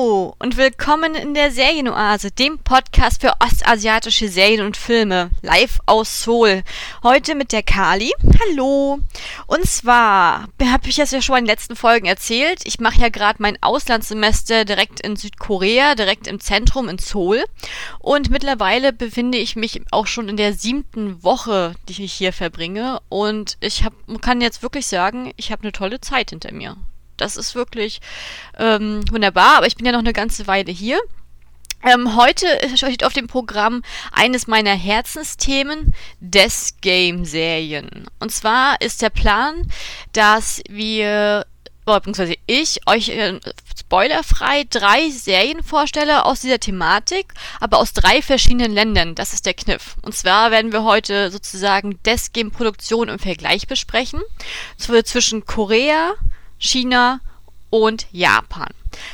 Hallo und willkommen in der Serienoase, dem Podcast für ostasiatische Serien und Filme, live aus Seoul. Heute mit der Kali. Hallo. Und zwar habe ich das ja schon in den letzten Folgen erzählt. Ich mache ja gerade mein Auslandssemester direkt in Südkorea, direkt im Zentrum in Seoul. Und mittlerweile befinde ich mich auch schon in der siebten Woche, die ich hier verbringe. Und ich hab, kann jetzt wirklich sagen, ich habe eine tolle Zeit hinter mir. Das ist wirklich ähm, wunderbar, aber ich bin ja noch eine ganze Weile hier. Ähm, heute steht auf dem Programm eines meiner Herzensthemen, des Game-Serien. Und zwar ist der Plan, dass wir, beziehungsweise ich, euch äh, spoilerfrei drei Serien vorstelle aus dieser Thematik, aber aus drei verschiedenen Ländern. Das ist der Kniff. Und zwar werden wir heute sozusagen des Game-Produktion im Vergleich besprechen. Zwischen Korea, China und Japan.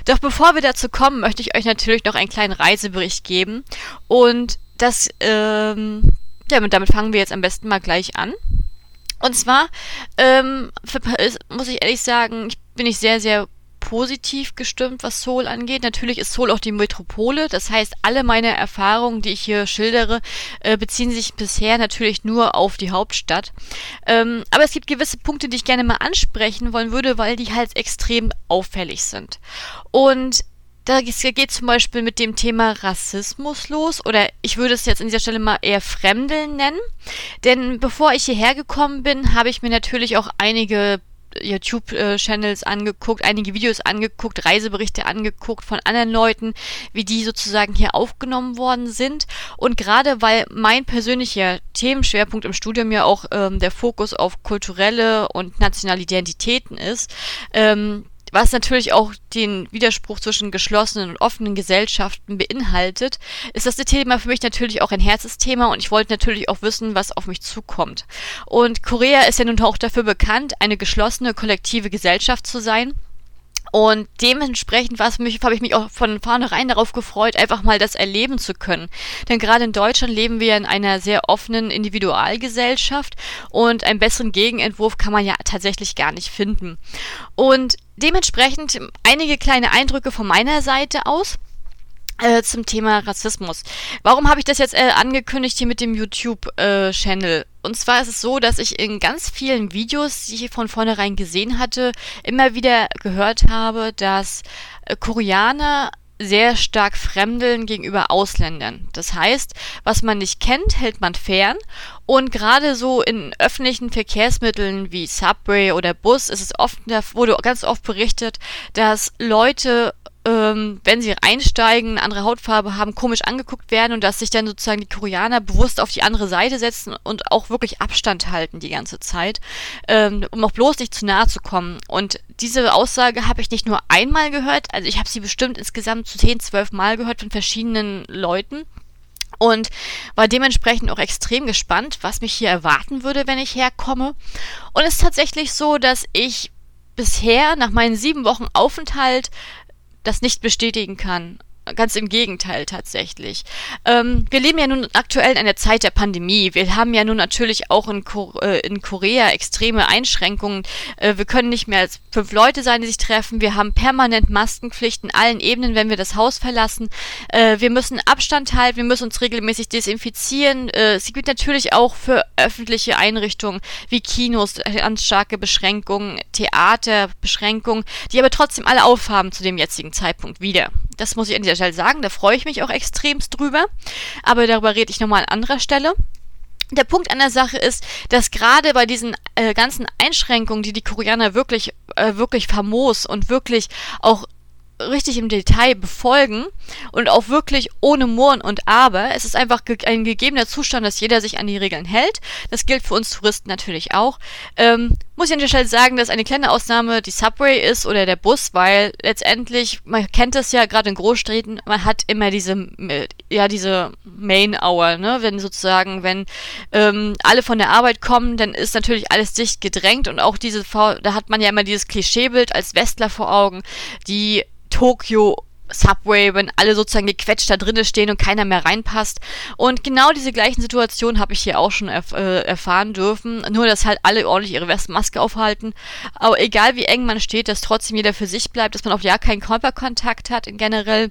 Doch bevor wir dazu kommen, möchte ich euch natürlich noch einen kleinen Reisebericht geben. Und das, ähm, ja, damit fangen wir jetzt am besten mal gleich an. Und zwar ähm, muss ich ehrlich sagen, ich bin ich sehr, sehr positiv gestimmt, was Seoul angeht. Natürlich ist Seoul auch die Metropole. Das heißt, alle meine Erfahrungen, die ich hier schildere, äh, beziehen sich bisher natürlich nur auf die Hauptstadt. Ähm, aber es gibt gewisse Punkte, die ich gerne mal ansprechen wollen würde, weil die halt extrem auffällig sind. Und da geht zum Beispiel mit dem Thema Rassismus los oder ich würde es jetzt an dieser Stelle mal eher Fremdeln nennen. Denn bevor ich hierher gekommen bin, habe ich mir natürlich auch einige YouTube-Channels angeguckt, einige Videos angeguckt, Reiseberichte angeguckt von anderen Leuten, wie die sozusagen hier aufgenommen worden sind. Und gerade weil mein persönlicher Themenschwerpunkt im Studium ja auch ähm, der Fokus auf kulturelle und nationale Identitäten ist, ähm, was natürlich auch den Widerspruch zwischen geschlossenen und offenen Gesellschaften beinhaltet, ist das Thema für mich natürlich auch ein Herzensthema und ich wollte natürlich auch wissen, was auf mich zukommt. Und Korea ist ja nun auch dafür bekannt, eine geschlossene kollektive Gesellschaft zu sein. Und dementsprechend habe ich mich auch von vornherein darauf gefreut, einfach mal das erleben zu können. Denn gerade in Deutschland leben wir in einer sehr offenen Individualgesellschaft und einen besseren Gegenentwurf kann man ja tatsächlich gar nicht finden. Und dementsprechend einige kleine Eindrücke von meiner Seite aus. Äh, zum Thema Rassismus. Warum habe ich das jetzt äh, angekündigt hier mit dem YouTube-Channel? Äh, und zwar ist es so, dass ich in ganz vielen Videos, die ich von vornherein gesehen hatte, immer wieder gehört habe, dass äh, Koreaner sehr stark fremdeln gegenüber Ausländern. Das heißt, was man nicht kennt, hält man fern. Und gerade so in öffentlichen Verkehrsmitteln wie Subway oder Bus ist es oft, da wurde ganz oft berichtet, dass Leute ähm, wenn sie einsteigen, eine andere Hautfarbe haben, komisch angeguckt werden und dass sich dann sozusagen die Koreaner bewusst auf die andere Seite setzen und auch wirklich Abstand halten die ganze Zeit, ähm, um auch bloß nicht zu nahe zu kommen. Und diese Aussage habe ich nicht nur einmal gehört, also ich habe sie bestimmt insgesamt zu 10, 12 Mal gehört von verschiedenen Leuten und war dementsprechend auch extrem gespannt, was mich hier erwarten würde, wenn ich herkomme. Und es ist tatsächlich so, dass ich bisher nach meinen sieben Wochen Aufenthalt das nicht bestätigen kann. Ganz im Gegenteil tatsächlich. Ähm, wir leben ja nun aktuell in einer Zeit der Pandemie. Wir haben ja nun natürlich auch in, Ko äh, in Korea extreme Einschränkungen. Äh, wir können nicht mehr als fünf Leute sein, die sich treffen. Wir haben permanent Maskenpflichten allen Ebenen, wenn wir das Haus verlassen. Äh, wir müssen Abstand halten, wir müssen uns regelmäßig desinfizieren. Äh, es gibt natürlich auch für öffentliche Einrichtungen wie Kinos ganz starke Beschränkungen, Theaterbeschränkungen, die aber trotzdem alle aufhaben zu dem jetzigen Zeitpunkt wieder. Das muss ich an dieser Stelle sagen. Da freue ich mich auch extremst drüber. Aber darüber rede ich nochmal an anderer Stelle. Der Punkt an der Sache ist, dass gerade bei diesen äh, ganzen Einschränkungen, die die Koreaner wirklich, äh, wirklich famos und wirklich auch richtig im Detail befolgen und auch wirklich ohne Murren und Aber. Es ist einfach ge ein gegebener Zustand, dass jeder sich an die Regeln hält. Das gilt für uns Touristen natürlich auch. Ähm, muss ich an der Stelle sagen, dass eine kleine Ausnahme die Subway ist oder der Bus, weil letztendlich, man kennt das ja gerade in Großstädten, man hat immer diese, ja, diese Main Hour, ne? Wenn sozusagen, wenn ähm, alle von der Arbeit kommen, dann ist natürlich alles dicht gedrängt und auch diese, da hat man ja immer dieses Klischeebild als Westler vor Augen, die Tokio Subway, wenn alle sozusagen gequetscht da drinnen stehen und keiner mehr reinpasst. Und genau diese gleichen Situationen habe ich hier auch schon erf äh, erfahren dürfen. Nur, dass halt alle ordentlich ihre Maske aufhalten. Aber egal wie eng man steht, dass trotzdem jeder für sich bleibt, dass man auch ja keinen Körperkontakt hat in generell.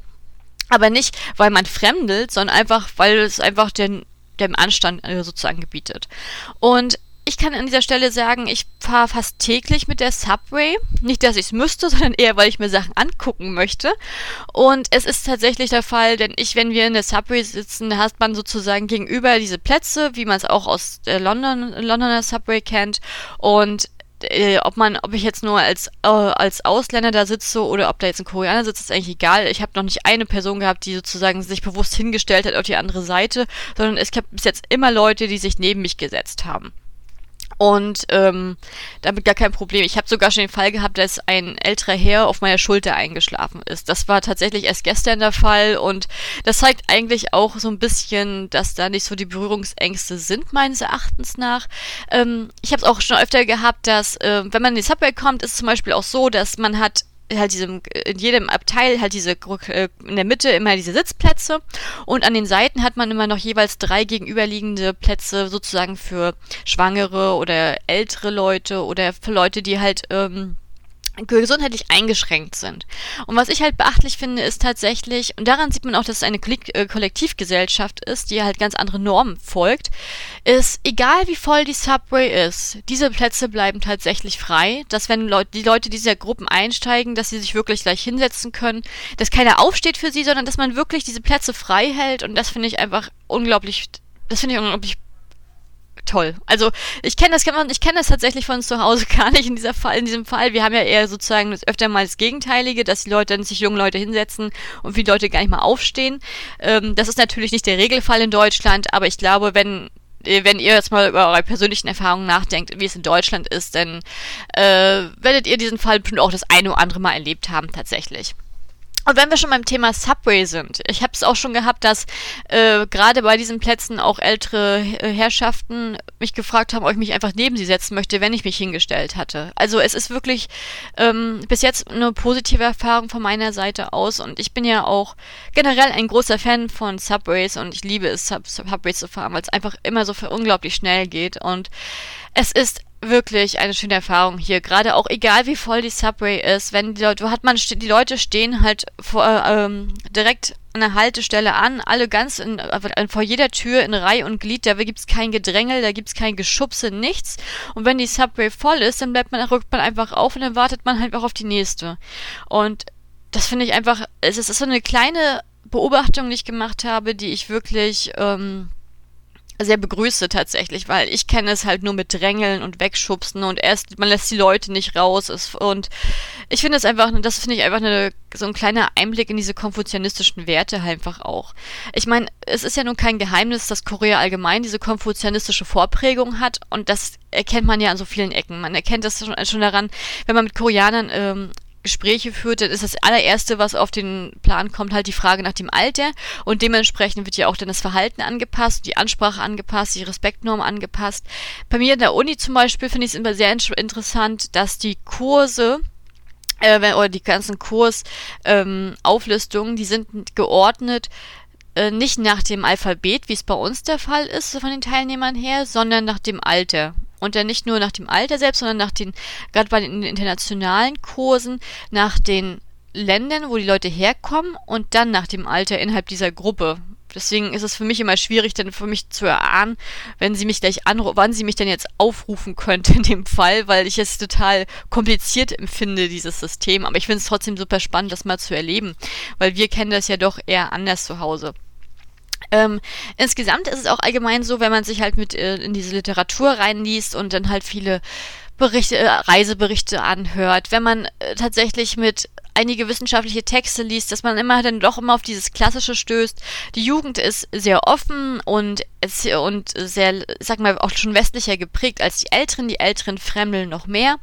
Aber nicht, weil man fremdelt, sondern einfach, weil es einfach den dem Anstand äh, sozusagen gebietet. Und ich kann an dieser Stelle sagen, ich fahre fast täglich mit der Subway. Nicht, dass ich es müsste, sondern eher, weil ich mir Sachen angucken möchte. Und es ist tatsächlich der Fall, denn ich, wenn wir in der Subway sitzen, hat man sozusagen gegenüber diese Plätze, wie man es auch aus der London, Londoner Subway kennt. Und äh, ob man, ob ich jetzt nur als, äh, als Ausländer da sitze oder ob da jetzt ein Koreaner sitzt, ist eigentlich egal. Ich habe noch nicht eine Person gehabt, die sozusagen sich bewusst hingestellt hat auf die andere Seite, sondern es gab bis jetzt immer Leute, die sich neben mich gesetzt haben. Und ähm, damit gar kein Problem. Ich habe sogar schon den Fall gehabt, dass ein älterer Herr auf meiner Schulter eingeschlafen ist. Das war tatsächlich erst gestern der Fall und das zeigt eigentlich auch so ein bisschen, dass da nicht so die Berührungsängste sind, meines Erachtens nach. Ähm, ich habe es auch schon öfter gehabt, dass äh, wenn man in die Subway kommt, ist es zum Beispiel auch so, dass man hat halt diesem, in jedem Abteil halt diese, äh, in der Mitte immer diese Sitzplätze. Und an den Seiten hat man immer noch jeweils drei gegenüberliegende Plätze sozusagen für Schwangere oder ältere Leute oder für Leute, die halt, ähm, gesundheitlich eingeschränkt sind. Und was ich halt beachtlich finde, ist tatsächlich, und daran sieht man auch, dass es eine äh, Kollektivgesellschaft ist, die halt ganz andere Normen folgt, ist, egal wie voll die Subway ist, diese Plätze bleiben tatsächlich frei, dass wenn Leute, die Leute dieser Gruppen einsteigen, dass sie sich wirklich gleich hinsetzen können, dass keiner aufsteht für sie, sondern dass man wirklich diese Plätze frei hält und das finde ich einfach unglaublich, das finde ich unglaublich toll. Also ich kenne das, ich kenne das tatsächlich von zu Hause gar nicht in dieser Fall, in diesem Fall. Wir haben ja eher sozusagen das öfter mal das Gegenteilige, dass die Leute dann sich junge Leute hinsetzen und viele Leute gar nicht mal aufstehen. Ähm, das ist natürlich nicht der Regelfall in Deutschland, aber ich glaube, wenn äh, wenn ihr jetzt mal über eure persönlichen Erfahrungen nachdenkt, wie es in Deutschland ist, dann äh, werdet ihr diesen Fall auch das eine oder andere Mal erlebt haben, tatsächlich. Und wenn wir schon beim Thema Subway sind, ich habe es auch schon gehabt, dass äh, gerade bei diesen Plätzen auch ältere Herrschaften mich gefragt haben, ob ich mich einfach neben sie setzen möchte, wenn ich mich hingestellt hatte. Also es ist wirklich ähm, bis jetzt eine positive Erfahrung von meiner Seite aus und ich bin ja auch generell ein großer Fan von Subways und ich liebe es, Sub Subways zu fahren, weil es einfach immer so unglaublich schnell geht und es ist wirklich eine schöne Erfahrung hier. Gerade auch egal wie voll die Subway ist, wenn die Leute, hat man die Leute stehen halt vor, ähm, direkt an der Haltestelle an, alle ganz in, äh, vor jeder Tür in Reihe und Glied, da gibt's kein Gedrängel, da gibt's kein Geschubse, nichts. Und wenn die Subway voll ist, dann bleibt man, rückt man einfach auf und dann wartet man halt auch auf die nächste. Und das finde ich einfach, es ist so eine kleine Beobachtung, die ich gemacht habe, die ich wirklich ähm, sehr begrüße tatsächlich, weil ich kenne es halt nur mit Drängeln und Wegschubsen und erst, man lässt die Leute nicht raus ist, und ich finde es einfach, das finde ich einfach eine, so ein kleiner Einblick in diese konfuzianistischen Werte einfach auch. Ich meine, es ist ja nun kein Geheimnis, dass Korea allgemein diese konfuzianistische Vorprägung hat und das erkennt man ja an so vielen Ecken. Man erkennt das schon, schon daran, wenn man mit Koreanern ähm, Gespräche führt, dann ist das allererste, was auf den Plan kommt, halt die Frage nach dem Alter. Und dementsprechend wird ja auch dann das Verhalten angepasst, die Ansprache angepasst, die Respektnorm angepasst. Bei mir in der Uni zum Beispiel finde ich es immer sehr interessant, dass die Kurse, äh, oder die ganzen Kursauflistungen, ähm, die sind geordnet äh, nicht nach dem Alphabet, wie es bei uns der Fall ist, von den Teilnehmern her, sondern nach dem Alter. Und dann nicht nur nach dem Alter selbst, sondern nach den, gerade bei den internationalen Kursen, nach den Ländern, wo die Leute herkommen und dann nach dem Alter innerhalb dieser Gruppe. Deswegen ist es für mich immer schwierig, dann für mich zu erahnen, wenn sie mich gleich wann sie mich denn jetzt aufrufen könnte in dem Fall, weil ich es total kompliziert empfinde, dieses System. Aber ich finde es trotzdem super spannend, das mal zu erleben, weil wir kennen das ja doch eher anders zu Hause. Ähm, insgesamt ist es auch allgemein so, wenn man sich halt mit äh, in diese Literatur reinliest und dann halt viele Berichte, äh, Reiseberichte anhört, wenn man äh, tatsächlich mit einige wissenschaftliche Texte liest, dass man immer dann doch immer auf dieses Klassische stößt. Die Jugend ist sehr offen und, und sehr, sag mal, auch schon westlicher geprägt als die Älteren. Die Älteren fremdeln noch mehr.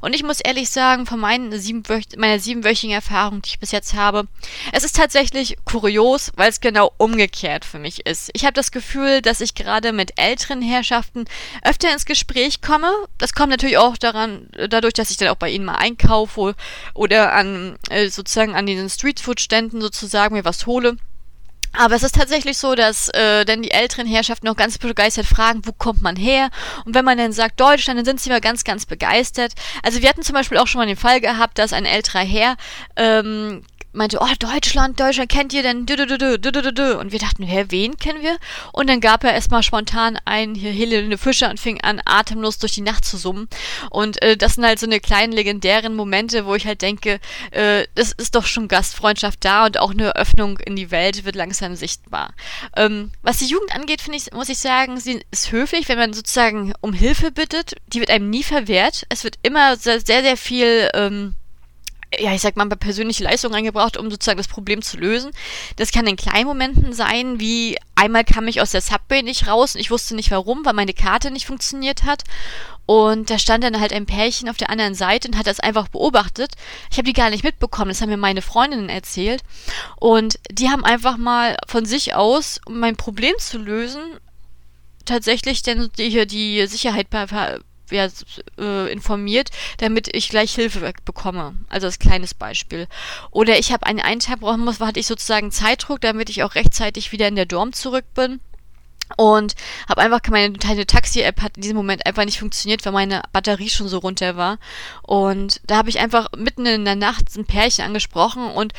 Und ich muss ehrlich sagen, von meinen siebenwöch meiner siebenwöchigen Erfahrung, die ich bis jetzt habe, es ist tatsächlich kurios, weil es genau umgekehrt für mich ist. Ich habe das Gefühl, dass ich gerade mit älteren Herrschaften öfter ins Gespräch komme. Das kommt natürlich auch daran, dadurch, dass ich dann auch bei ihnen mal einkaufe oder an äh, sozusagen an den Streetfood-Ständen sozusagen mir was hole. Aber es ist tatsächlich so, dass äh, dann die älteren Herrschaften noch ganz begeistert fragen, wo kommt man her? Und wenn man dann sagt Deutschland, dann sind sie immer ganz, ganz begeistert. Also wir hatten zum Beispiel auch schon mal den Fall gehabt, dass ein älterer Herr ähm, meinte, oh, Deutschland, Deutschland kennt ihr denn? Und wir dachten, hä, wen kennen wir? Und dann gab er erstmal spontan ein hier Helene Fischer und fing an, atemlos durch die Nacht zu summen. Und äh, das sind halt so eine kleinen legendären Momente, wo ich halt denke, äh, das ist doch schon Gastfreundschaft da und auch eine Öffnung in die Welt wird langsam sichtbar. Ähm, was die Jugend angeht, finde ich, muss ich sagen, sie ist höflich, wenn man sozusagen um Hilfe bittet. Die wird einem nie verwehrt. Es wird immer sehr, sehr, sehr viel ähm, ja, ich sag mal, persönliche Leistung eingebracht, um sozusagen das Problem zu lösen. Das kann in kleinen Momenten sein, wie einmal kam ich aus der Subway nicht raus und ich wusste nicht warum, weil meine Karte nicht funktioniert hat. Und da stand dann halt ein Pärchen auf der anderen Seite und hat das einfach beobachtet. Ich habe die gar nicht mitbekommen, das haben mir meine Freundinnen erzählt. Und die haben einfach mal von sich aus, um mein Problem zu lösen, tatsächlich denn die, die Sicherheit ja, äh, informiert, damit ich gleich Hilfe bekomme. Also als kleines Beispiel. Oder ich habe einen, einen Tag brauchen muss, hatte ich sozusagen Zeitdruck, damit ich auch rechtzeitig wieder in der Dorm zurück bin. Und habe einfach meine kleine Taxi-App hat in diesem Moment einfach nicht funktioniert, weil meine Batterie schon so runter war. Und da habe ich einfach mitten in der Nacht ein Pärchen angesprochen und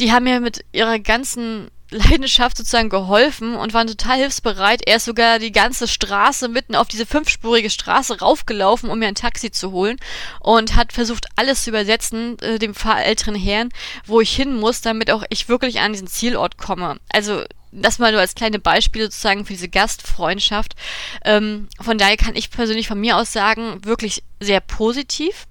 die haben mir mit ihrer ganzen Leidenschaft sozusagen geholfen und waren total hilfsbereit. Er ist sogar die ganze Straße mitten auf diese fünfspurige Straße raufgelaufen, um mir ein Taxi zu holen und hat versucht, alles zu übersetzen, äh, dem älteren Herrn, wo ich hin muss, damit auch ich wirklich an diesen Zielort komme. Also das mal nur als kleine Beispiele sozusagen für diese Gastfreundschaft. Ähm, von daher kann ich persönlich von mir aus sagen, wirklich sehr positiv.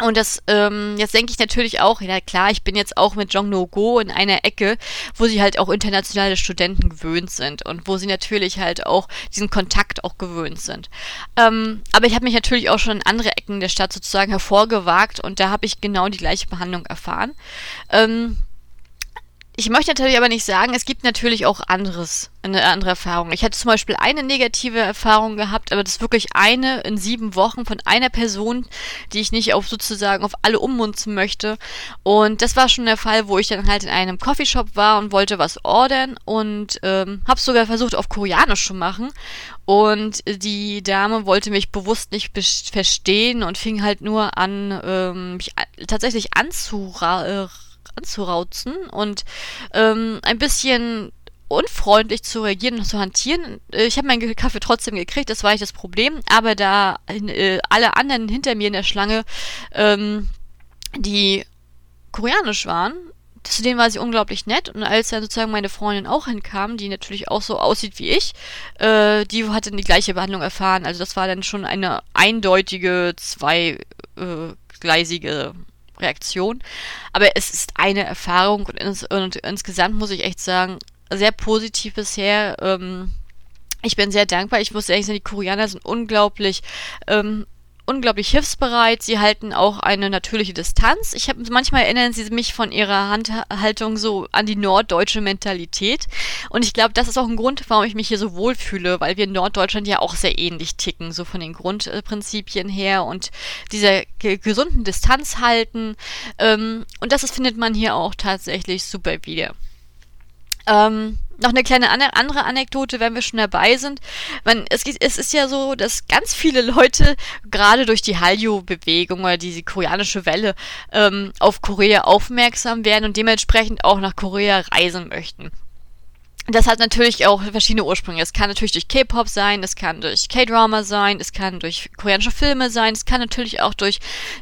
Und das, ähm, jetzt denke ich natürlich auch, ja klar, ich bin jetzt auch mit Jong No Go in einer Ecke, wo sie halt auch internationale Studenten gewöhnt sind und wo sie natürlich halt auch diesen Kontakt auch gewöhnt sind. Ähm, aber ich habe mich natürlich auch schon in andere Ecken der Stadt sozusagen hervorgewagt und da habe ich genau die gleiche Behandlung erfahren. Ähm, ich möchte natürlich aber nicht sagen, es gibt natürlich auch anderes, eine andere Erfahrung. Ich hatte zum Beispiel eine negative Erfahrung gehabt, aber das ist wirklich eine in sieben Wochen von einer Person, die ich nicht auf sozusagen auf alle ummunzen möchte. Und das war schon der Fall, wo ich dann halt in einem Coffeeshop war und wollte was ordern und ähm, habe sogar versucht auf Koreanisch zu machen. Und die Dame wollte mich bewusst nicht verstehen und fing halt nur an, ähm, mich tatsächlich anzuraten anzurauzen und ähm, ein bisschen unfreundlich zu reagieren und zu hantieren. Äh, ich habe meinen Kaffee trotzdem gekriegt, das war nicht das Problem, aber da äh, alle anderen hinter mir in der Schlange, ähm, die koreanisch waren, zu denen war sie unglaublich nett und als dann sozusagen meine Freundin auch hinkam, die natürlich auch so aussieht wie ich, äh, die hatte die gleiche Behandlung erfahren. Also das war dann schon eine eindeutige, zweigleisige Reaktion. Aber es ist eine Erfahrung und, ins, und insgesamt muss ich echt sagen, sehr positiv bisher. Ähm, ich bin sehr dankbar. Ich muss ehrlich sagen, die Koreaner sind unglaublich ähm, unglaublich hilfsbereit. Sie halten auch eine natürliche Distanz. Ich habe manchmal erinnern sie mich von ihrer Handhaltung so an die norddeutsche Mentalität. Und ich glaube, das ist auch ein Grund, warum ich mich hier so wohlfühle, weil wir in Norddeutschland ja auch sehr ähnlich ticken, so von den Grundprinzipien her und dieser gesunden Distanz halten. Ähm, und das findet man hier auch tatsächlich super wieder. Ähm, noch eine kleine andere Anekdote, wenn wir schon dabei sind. Man, es, es, ist ja so, dass ganz viele Leute gerade durch die Hallyu-Bewegung oder diese koreanische Welle ähm, auf Korea aufmerksam werden und dementsprechend auch nach Korea reisen möchten das hat natürlich auch verschiedene Ursprünge. Es kann natürlich durch K-Pop sein, es kann durch K-Drama sein, es kann durch koreanische Filme sein, es kann natürlich auch durch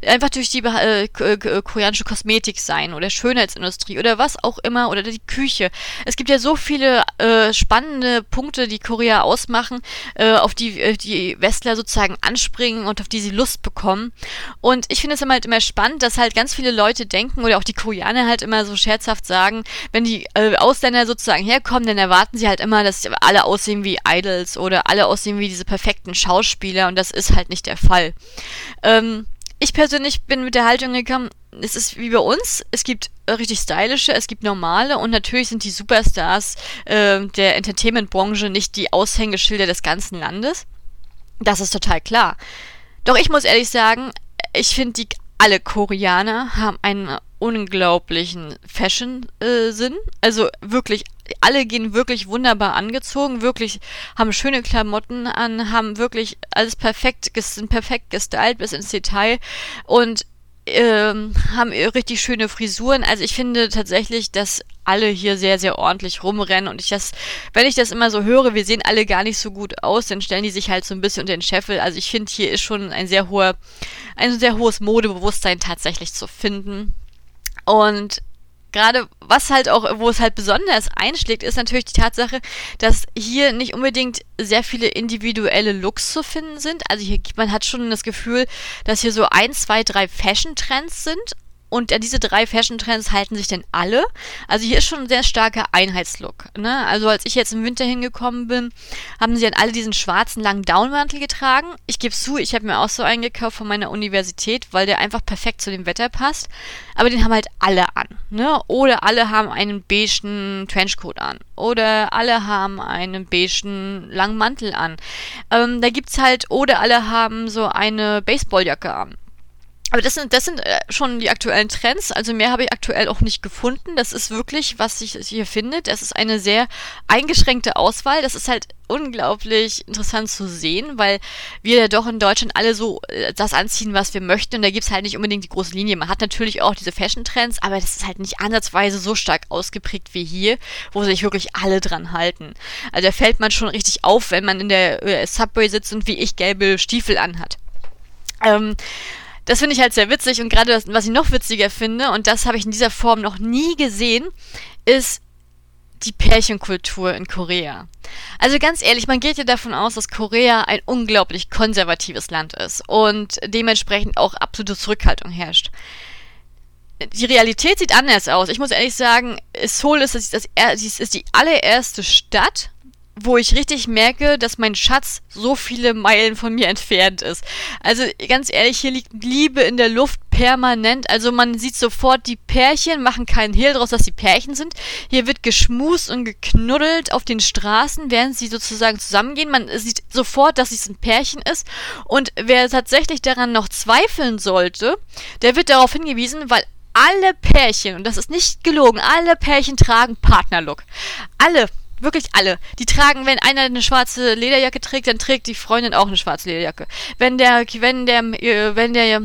einfach durch die äh, koreanische Kosmetik sein oder Schönheitsindustrie oder was auch immer oder die Küche. Es gibt ja so viele äh, spannende Punkte, die Korea ausmachen, äh, auf die äh, die Westler sozusagen anspringen und auf die sie Lust bekommen. Und ich finde es immer halt immer spannend, dass halt ganz viele Leute denken oder auch die Koreaner halt immer so scherzhaft sagen, wenn die äh, Ausländer sozusagen herkommen, dann dann erwarten sie halt immer, dass alle aussehen wie Idols oder alle aussehen wie diese perfekten Schauspieler und das ist halt nicht der Fall. Ähm, ich persönlich bin mit der Haltung gekommen, es ist wie bei uns, es gibt richtig stylische, es gibt normale und natürlich sind die Superstars äh, der Entertainment-Branche nicht die Aushängeschilder des ganzen Landes. Das ist total klar. Doch ich muss ehrlich sagen, ich finde die alle Koreaner haben einen unglaublichen Fashion-Sinn. Äh, also wirklich, alle gehen wirklich wunderbar angezogen, wirklich haben schöne Klamotten an, haben wirklich alles perfekt, sind perfekt gestylt bis ins Detail und ähm, haben richtig schöne Frisuren. Also ich finde tatsächlich, dass alle hier sehr, sehr ordentlich rumrennen und ich das, wenn ich das immer so höre, wir sehen alle gar nicht so gut aus, dann stellen die sich halt so ein bisschen unter den Scheffel. Also ich finde, hier ist schon ein sehr hoher, ein sehr hohes Modebewusstsein tatsächlich zu finden. Und gerade was halt auch, wo es halt besonders einschlägt, ist natürlich die Tatsache, dass hier nicht unbedingt sehr viele individuelle Looks zu finden sind. Also hier, man hat schon das Gefühl, dass hier so ein, zwei, drei Fashion-Trends sind und an diese drei Fashion-Trends halten sich denn alle. Also hier ist schon ein sehr starker Einheitslook. Ne? Also als ich jetzt im Winter hingekommen bin, haben sie dann alle diesen schwarzen langen Downmantel getragen. Ich gebe zu, ich habe mir auch so einen gekauft von meiner Universität, weil der einfach perfekt zu dem Wetter passt. Aber den haben halt alle an. Ne? Oder alle haben einen beigen Trenchcoat an. Oder alle haben einen beigen langen Mantel an. Ähm, da gibt's halt, oder alle haben so eine Baseballjacke an. Aber das sind, das sind äh, schon die aktuellen Trends. Also mehr habe ich aktuell auch nicht gefunden. Das ist wirklich, was sich hier findet. Es ist eine sehr eingeschränkte Auswahl. Das ist halt unglaublich interessant zu sehen, weil wir ja doch in Deutschland alle so äh, das anziehen, was wir möchten. Und da gibt es halt nicht unbedingt die große Linie. Man hat natürlich auch diese Fashion-Trends, aber das ist halt nicht ansatzweise so stark ausgeprägt wie hier, wo sich wirklich alle dran halten. Also da fällt man schon richtig auf, wenn man in der äh, Subway sitzt und wie ich gelbe Stiefel anhat. Ähm, das finde ich halt sehr witzig und gerade was ich noch witziger finde, und das habe ich in dieser Form noch nie gesehen, ist die Pärchenkultur in Korea. Also ganz ehrlich, man geht ja davon aus, dass Korea ein unglaublich konservatives Land ist und dementsprechend auch absolute Zurückhaltung herrscht. Die Realität sieht anders aus. Ich muss ehrlich sagen, Seoul ist, das, das, ist die allererste Stadt, wo ich richtig merke, dass mein Schatz so viele Meilen von mir entfernt ist. Also ganz ehrlich, hier liegt Liebe in der Luft permanent. Also man sieht sofort, die Pärchen machen keinen Hehl draus, dass sie Pärchen sind. Hier wird geschmust und geknuddelt auf den Straßen, während sie sozusagen zusammengehen. Man sieht sofort, dass es ein Pärchen ist. Und wer tatsächlich daran noch zweifeln sollte, der wird darauf hingewiesen, weil alle Pärchen, und das ist nicht gelogen, alle Pärchen tragen Partnerlook. Alle Wirklich alle. Die tragen, wenn einer eine schwarze Lederjacke trägt, dann trägt die Freundin auch eine schwarze Lederjacke. Wenn der, wenn der, äh, wenn der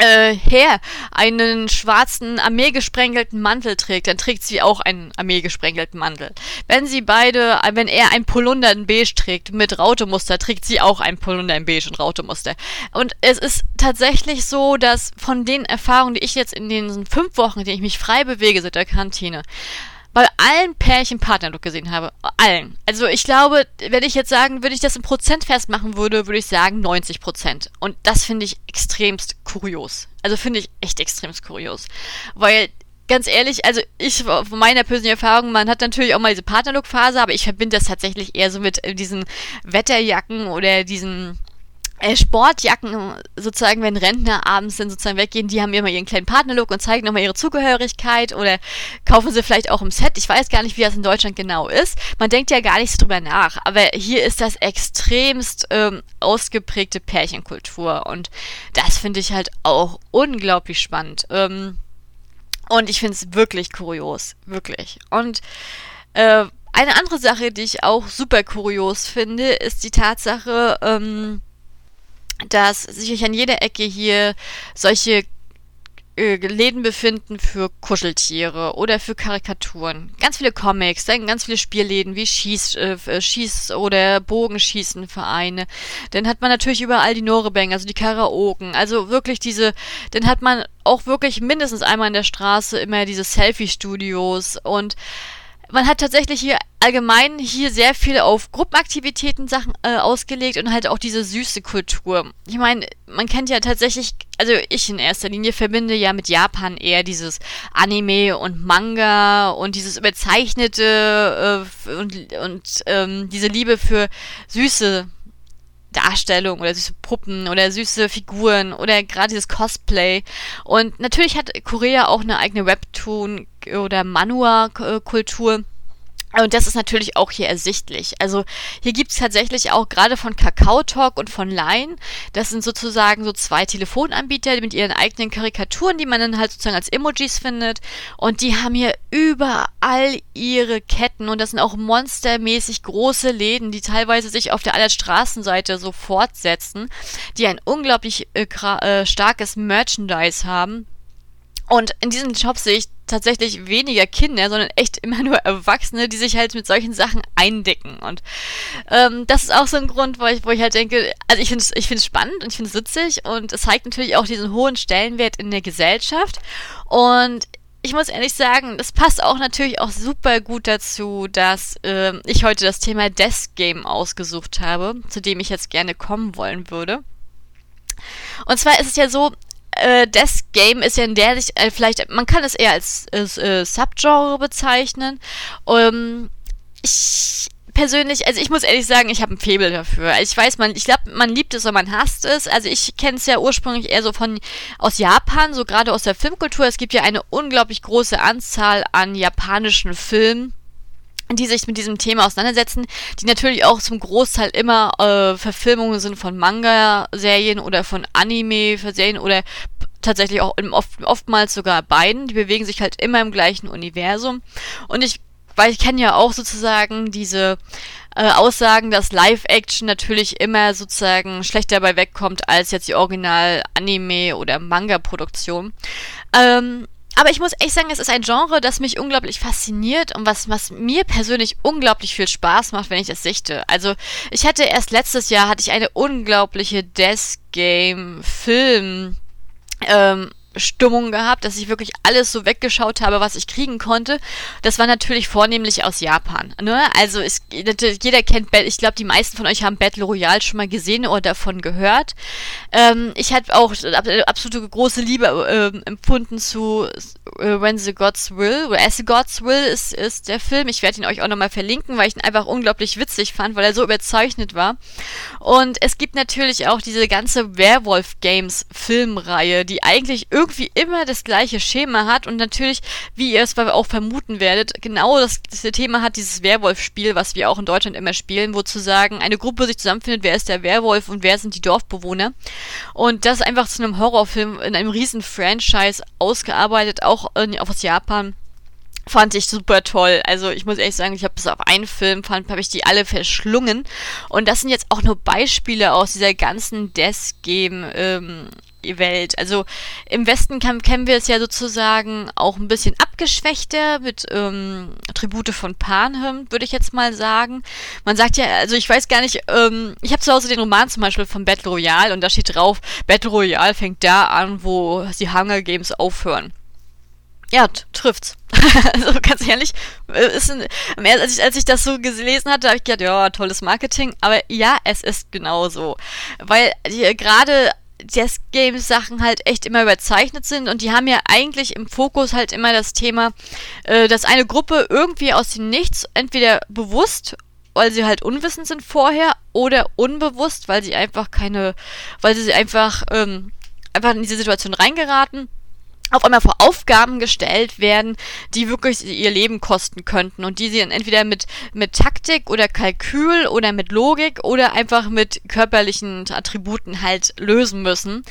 äh, Herr einen schwarzen armeegesprenkelten Mantel trägt, dann trägt sie auch einen armeegesprenkelten Mantel. Wenn sie beide, wenn er ein Polunder in beige trägt mit Rautemuster, trägt sie auch ein Polunder in beige und Rautemuster. Und es ist tatsächlich so, dass von den Erfahrungen, die ich jetzt in den fünf Wochen, in denen ich mich frei bewege seit der Quarantäne, bei allen Pärchen Partnerlook gesehen habe. Allen. Also ich glaube, wenn ich jetzt sagen, würde ich das in Prozent festmachen würde, würde ich sagen 90 Prozent. Und das finde ich extremst kurios. Also finde ich echt extremst kurios. Weil ganz ehrlich, also ich von meiner persönlichen Erfahrung, man hat natürlich auch mal diese Partnerlook-Phase, aber ich verbinde das tatsächlich eher so mit diesen Wetterjacken oder diesen äh, Sportjacken sozusagen, wenn Rentner abends dann sozusagen weggehen, die haben immer ihren kleinen Partnerlook und zeigen nochmal ihre Zugehörigkeit oder kaufen sie vielleicht auch im Set. Ich weiß gar nicht, wie das in Deutschland genau ist. Man denkt ja gar nicht so drüber nach, aber hier ist das extremst ähm, ausgeprägte Pärchenkultur und das finde ich halt auch unglaublich spannend. Ähm, und ich finde es wirklich kurios, wirklich. Und äh, eine andere Sache, die ich auch super kurios finde, ist die Tatsache, ähm, dass sich an jeder Ecke hier solche äh, Läden befinden für Kuscheltiere oder für Karikaturen. Ganz viele Comics, dann ganz viele Spielläden wie Schieß, äh, Schieß- oder Bogenschießenvereine. Dann hat man natürlich überall die Norebang, also die Karaoken. Also wirklich diese, dann hat man auch wirklich mindestens einmal in der Straße immer diese Selfie-Studios und man hat tatsächlich hier allgemein hier sehr viel auf Gruppenaktivitäten Sachen äh, ausgelegt und halt auch diese süße Kultur. Ich meine, man kennt ja tatsächlich, also ich in erster Linie verbinde ja mit Japan eher dieses Anime und Manga und dieses überzeichnete äh, und, und ähm, diese Liebe für süße Darstellung oder süße Puppen oder süße Figuren oder gerade dieses Cosplay. Und natürlich hat Korea auch eine eigene Webtoon- oder Manua-Kultur. Und das ist natürlich auch hier ersichtlich. Also hier gibt es tatsächlich auch gerade von Kakao Talk und von Line, das sind sozusagen so zwei Telefonanbieter mit ihren eigenen Karikaturen, die man dann halt sozusagen als Emojis findet. Und die haben hier überall ihre Ketten und das sind auch monstermäßig große Läden, die teilweise sich auf der aller Straßenseite so fortsetzen, die ein unglaublich äh, äh, starkes Merchandise haben. Und in diesen Shops sehe ich tatsächlich weniger Kinder, sondern echt immer nur Erwachsene, die sich halt mit solchen Sachen eindecken. Und ähm, das ist auch so ein Grund, wo ich, wo ich halt denke, also ich finde es ich spannend und ich finde es witzig und es zeigt natürlich auch diesen hohen Stellenwert in der Gesellschaft. Und ich muss ehrlich sagen, das passt auch natürlich auch super gut dazu, dass äh, ich heute das Thema Desk Game ausgesucht habe, zu dem ich jetzt gerne kommen wollen würde. Und zwar ist es ja so, äh, Death Game ist ja in der sich äh, vielleicht, man kann es eher als äh, Subgenre bezeichnen. Ähm, ich persönlich, also ich muss ehrlich sagen, ich habe ein Faible dafür. Ich weiß, man, ich glaube, man liebt es oder man hasst es. Also ich kenne es ja ursprünglich eher so von aus Japan, so gerade aus der Filmkultur. Es gibt ja eine unglaublich große Anzahl an japanischen Filmen die sich mit diesem Thema auseinandersetzen, die natürlich auch zum Großteil immer äh, Verfilmungen sind von Manga-Serien oder von Anime-Serien oder tatsächlich auch oft, oftmals sogar beiden. Die bewegen sich halt immer im gleichen Universum. Und ich, weil ich kenne ja auch sozusagen diese äh, Aussagen, dass Live-Action natürlich immer sozusagen schlechter dabei wegkommt als jetzt die Original-Anime- oder Manga-Produktion. Ähm, aber ich muss echt sagen, es ist ein Genre, das mich unglaublich fasziniert und was, was mir persönlich unglaublich viel Spaß macht, wenn ich es sichte. Also ich hatte erst letztes Jahr hatte ich eine unglaubliche Death Game Film ähm, Stimmung gehabt, dass ich wirklich alles so weggeschaut habe, was ich kriegen konnte. Das war natürlich vornehmlich aus Japan. Ne? Also es, jeder kennt, ich glaube, die meisten von euch haben Battle Royale schon mal gesehen oder davon gehört. Ähm, ich habe auch absolute große Liebe äh, empfunden zu äh, When the Gods Will oder As the Gods Will ist, ist der Film. Ich werde ihn euch auch nochmal verlinken, weil ich ihn einfach unglaublich witzig fand, weil er so überzeichnet war. Und es gibt natürlich auch diese ganze Werewolf Games Filmreihe, die eigentlich irgendwie immer das gleiche Schema hat und natürlich, wie ihr es auch vermuten werdet, genau das, das Thema hat dieses Werwolf-Spiel, was wir auch in Deutschland immer spielen, wo zu sagen, eine Gruppe sich zusammenfindet, wer ist der Werwolf und wer sind die Dorfbewohner. Und das einfach zu einem Horrorfilm in einem riesen Franchise ausgearbeitet, auch aus Japan fand ich super toll. Also ich muss ehrlich sagen, ich habe bis auf einen Film fand, habe ich die alle verschlungen. Und das sind jetzt auch nur Beispiele aus dieser ganzen Death Game ähm, Welt. Also im Westen kennen wir es ja sozusagen auch ein bisschen abgeschwächter mit ähm, Tribute von Panem, würde ich jetzt mal sagen. Man sagt ja, also ich weiß gar nicht, ähm, ich habe zu Hause den Roman zum Beispiel von Battle Royale und da steht drauf, Battle Royale fängt da an, wo die Hunger Games aufhören. Ja, trifft's. also ganz ehrlich, äh, ist ein, als, ich, als ich das so gelesen hatte, habe ich gedacht, ja, tolles Marketing. Aber ja, es ist genauso. Weil gerade Death Games Sachen halt echt immer überzeichnet sind und die haben ja eigentlich im Fokus halt immer das Thema, äh, dass eine Gruppe irgendwie aus dem Nichts entweder bewusst weil sie halt unwissend sind vorher oder unbewusst, weil sie einfach keine, weil sie einfach ähm, einfach in diese Situation reingeraten auf einmal vor Aufgaben gestellt werden, die wirklich ihr Leben kosten könnten und die sie dann entweder mit, mit Taktik oder Kalkül oder mit Logik oder einfach mit körperlichen Attributen halt lösen müssen.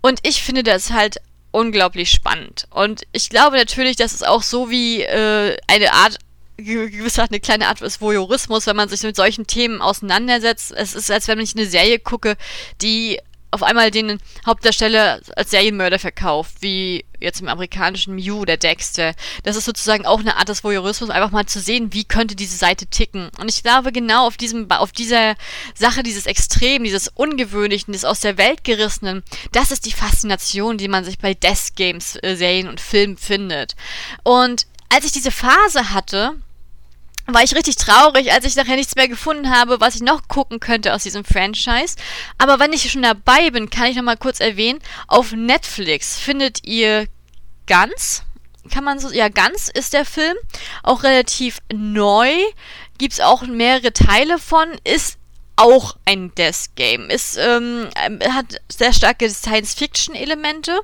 Und ich finde das halt unglaublich spannend. Und ich glaube natürlich, dass es auch so wie äh, eine Art gewisser eine kleine Art des Voyeurismus, wenn man sich mit solchen Themen auseinandersetzt. Es ist, als wenn ich eine Serie gucke, die auf einmal den Hauptdarsteller als Serienmörder verkauft, wie jetzt im amerikanischen Mew oder Dexter. Das ist sozusagen auch eine Art des Voyeurismus, einfach mal zu sehen, wie könnte diese Seite ticken. Und ich glaube, genau auf diesem, auf dieser Sache, dieses Extrem, dieses Ungewöhnlichen, des aus der Welt gerissenen, das ist die Faszination, die man sich bei Death Games äh, Serien und Filmen findet. Und als ich diese Phase hatte, war ich richtig traurig, als ich nachher nichts mehr gefunden habe, was ich noch gucken könnte aus diesem Franchise. Aber wenn ich schon dabei bin, kann ich noch mal kurz erwähnen, auf Netflix findet ihr Ganz, kann man so, ja, Ganz ist der Film, auch relativ neu, gibt es auch mehrere Teile von, ist auch ein Death Game, ist, ähm, hat sehr starke Science-Fiction-Elemente,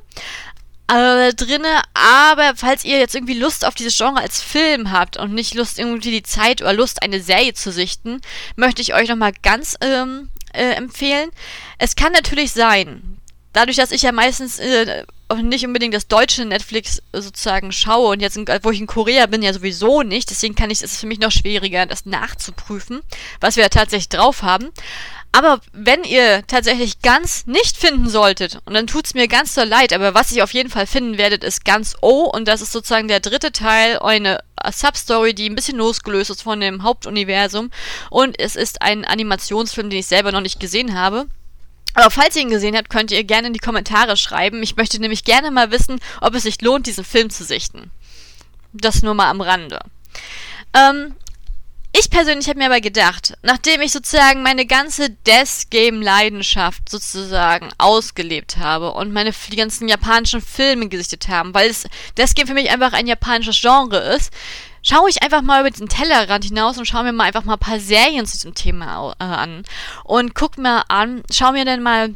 äh, drinne, aber falls ihr jetzt irgendwie Lust auf dieses Genre als Film habt und nicht Lust irgendwie die Zeit oder Lust eine Serie zu sichten, möchte ich euch nochmal ganz ähm, äh, empfehlen. Es kann natürlich sein, dadurch, dass ich ja meistens äh, nicht unbedingt das deutsche Netflix sozusagen schaue und jetzt, in, wo ich in Korea bin, ja sowieso nicht, deswegen kann ich, ist es für mich noch schwieriger, das nachzuprüfen, was wir da tatsächlich drauf haben. Aber wenn ihr tatsächlich ganz nicht finden solltet, und dann tut's mir ganz so leid, aber was ihr auf jeden Fall finden werdet, ist ganz O, und das ist sozusagen der dritte Teil, eine Substory, die ein bisschen losgelöst ist von dem Hauptuniversum, und es ist ein Animationsfilm, den ich selber noch nicht gesehen habe. Aber falls ihr ihn gesehen habt, könnt ihr gerne in die Kommentare schreiben. Ich möchte nämlich gerne mal wissen, ob es sich lohnt, diesen Film zu sichten. Das nur mal am Rande. Ähm, ich persönlich habe mir aber gedacht, nachdem ich sozusagen meine ganze Death Game Leidenschaft sozusagen ausgelebt habe und meine ganzen japanischen Filme gesichtet haben, weil es Death Game für mich einfach ein japanisches Genre ist, schaue ich einfach mal über den Tellerrand hinaus und schaue mir mal einfach mal ein paar Serien zu diesem Thema äh, an und guck mir an, schau mir dann mal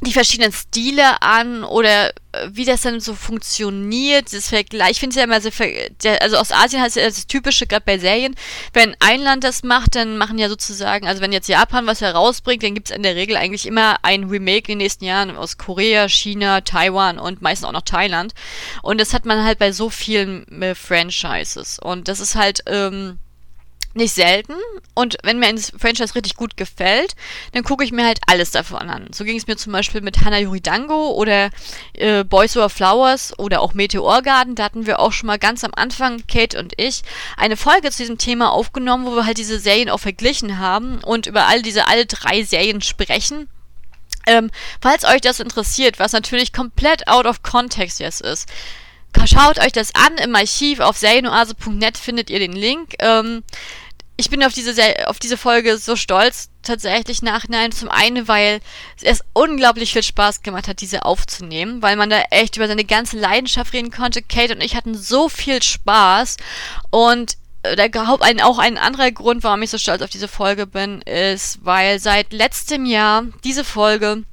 die verschiedenen Stile an oder äh, wie das dann so funktioniert, das Vergleich. Ich finde es ja immer sehr, also aus Asien heißt ja das Typische, gerade bei Serien, wenn ein Land das macht, dann machen ja sozusagen, also wenn jetzt Japan was herausbringt, dann gibt es in der Regel eigentlich immer ein Remake in den nächsten Jahren aus Korea, China, Taiwan und meistens auch noch Thailand. Und das hat man halt bei so vielen äh, Franchises. Und das ist halt, ähm, nicht selten. Und wenn mir ein Franchise richtig gut gefällt, dann gucke ich mir halt alles davon an. So ging es mir zum Beispiel mit Hana Yuridango oder äh, Boys Over Flowers oder auch Meteor Garden. Da hatten wir auch schon mal ganz am Anfang, Kate und ich, eine Folge zu diesem Thema aufgenommen, wo wir halt diese Serien auch verglichen haben und über all diese alle drei Serien sprechen. Ähm, falls euch das interessiert, was natürlich komplett out of context jetzt ist, Schaut euch das an im Archiv auf serienoase.net findet ihr den Link. Ähm, ich bin auf diese, auf diese Folge so stolz, tatsächlich nachhinein. Zum einen, weil es unglaublich viel Spaß gemacht hat, diese aufzunehmen, weil man da echt über seine ganze Leidenschaft reden konnte. Kate und ich hatten so viel Spaß und äh, der ein, auch ein anderer Grund, warum ich so stolz auf diese Folge bin, ist, weil seit letztem Jahr diese Folge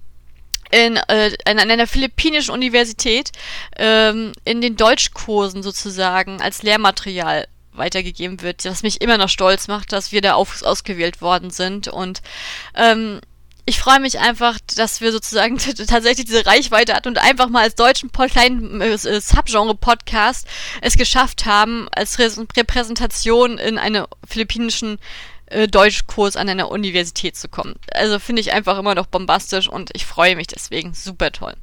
in, äh, in einer philippinischen Universität ähm, in den Deutschkursen sozusagen als Lehrmaterial weitergegeben wird, was mich immer noch stolz macht, dass wir da auf, ausgewählt worden sind. Und ähm, ich freue mich einfach, dass wir sozusagen tatsächlich diese Reichweite hatten und einfach mal als deutschen kleinen äh, Subgenre-Podcast es geschafft haben, als Repräsentation in einer philippinischen äh, Deutschkurs an einer Universität zu kommen. Also finde ich einfach immer noch bombastisch und ich freue mich deswegen super toll.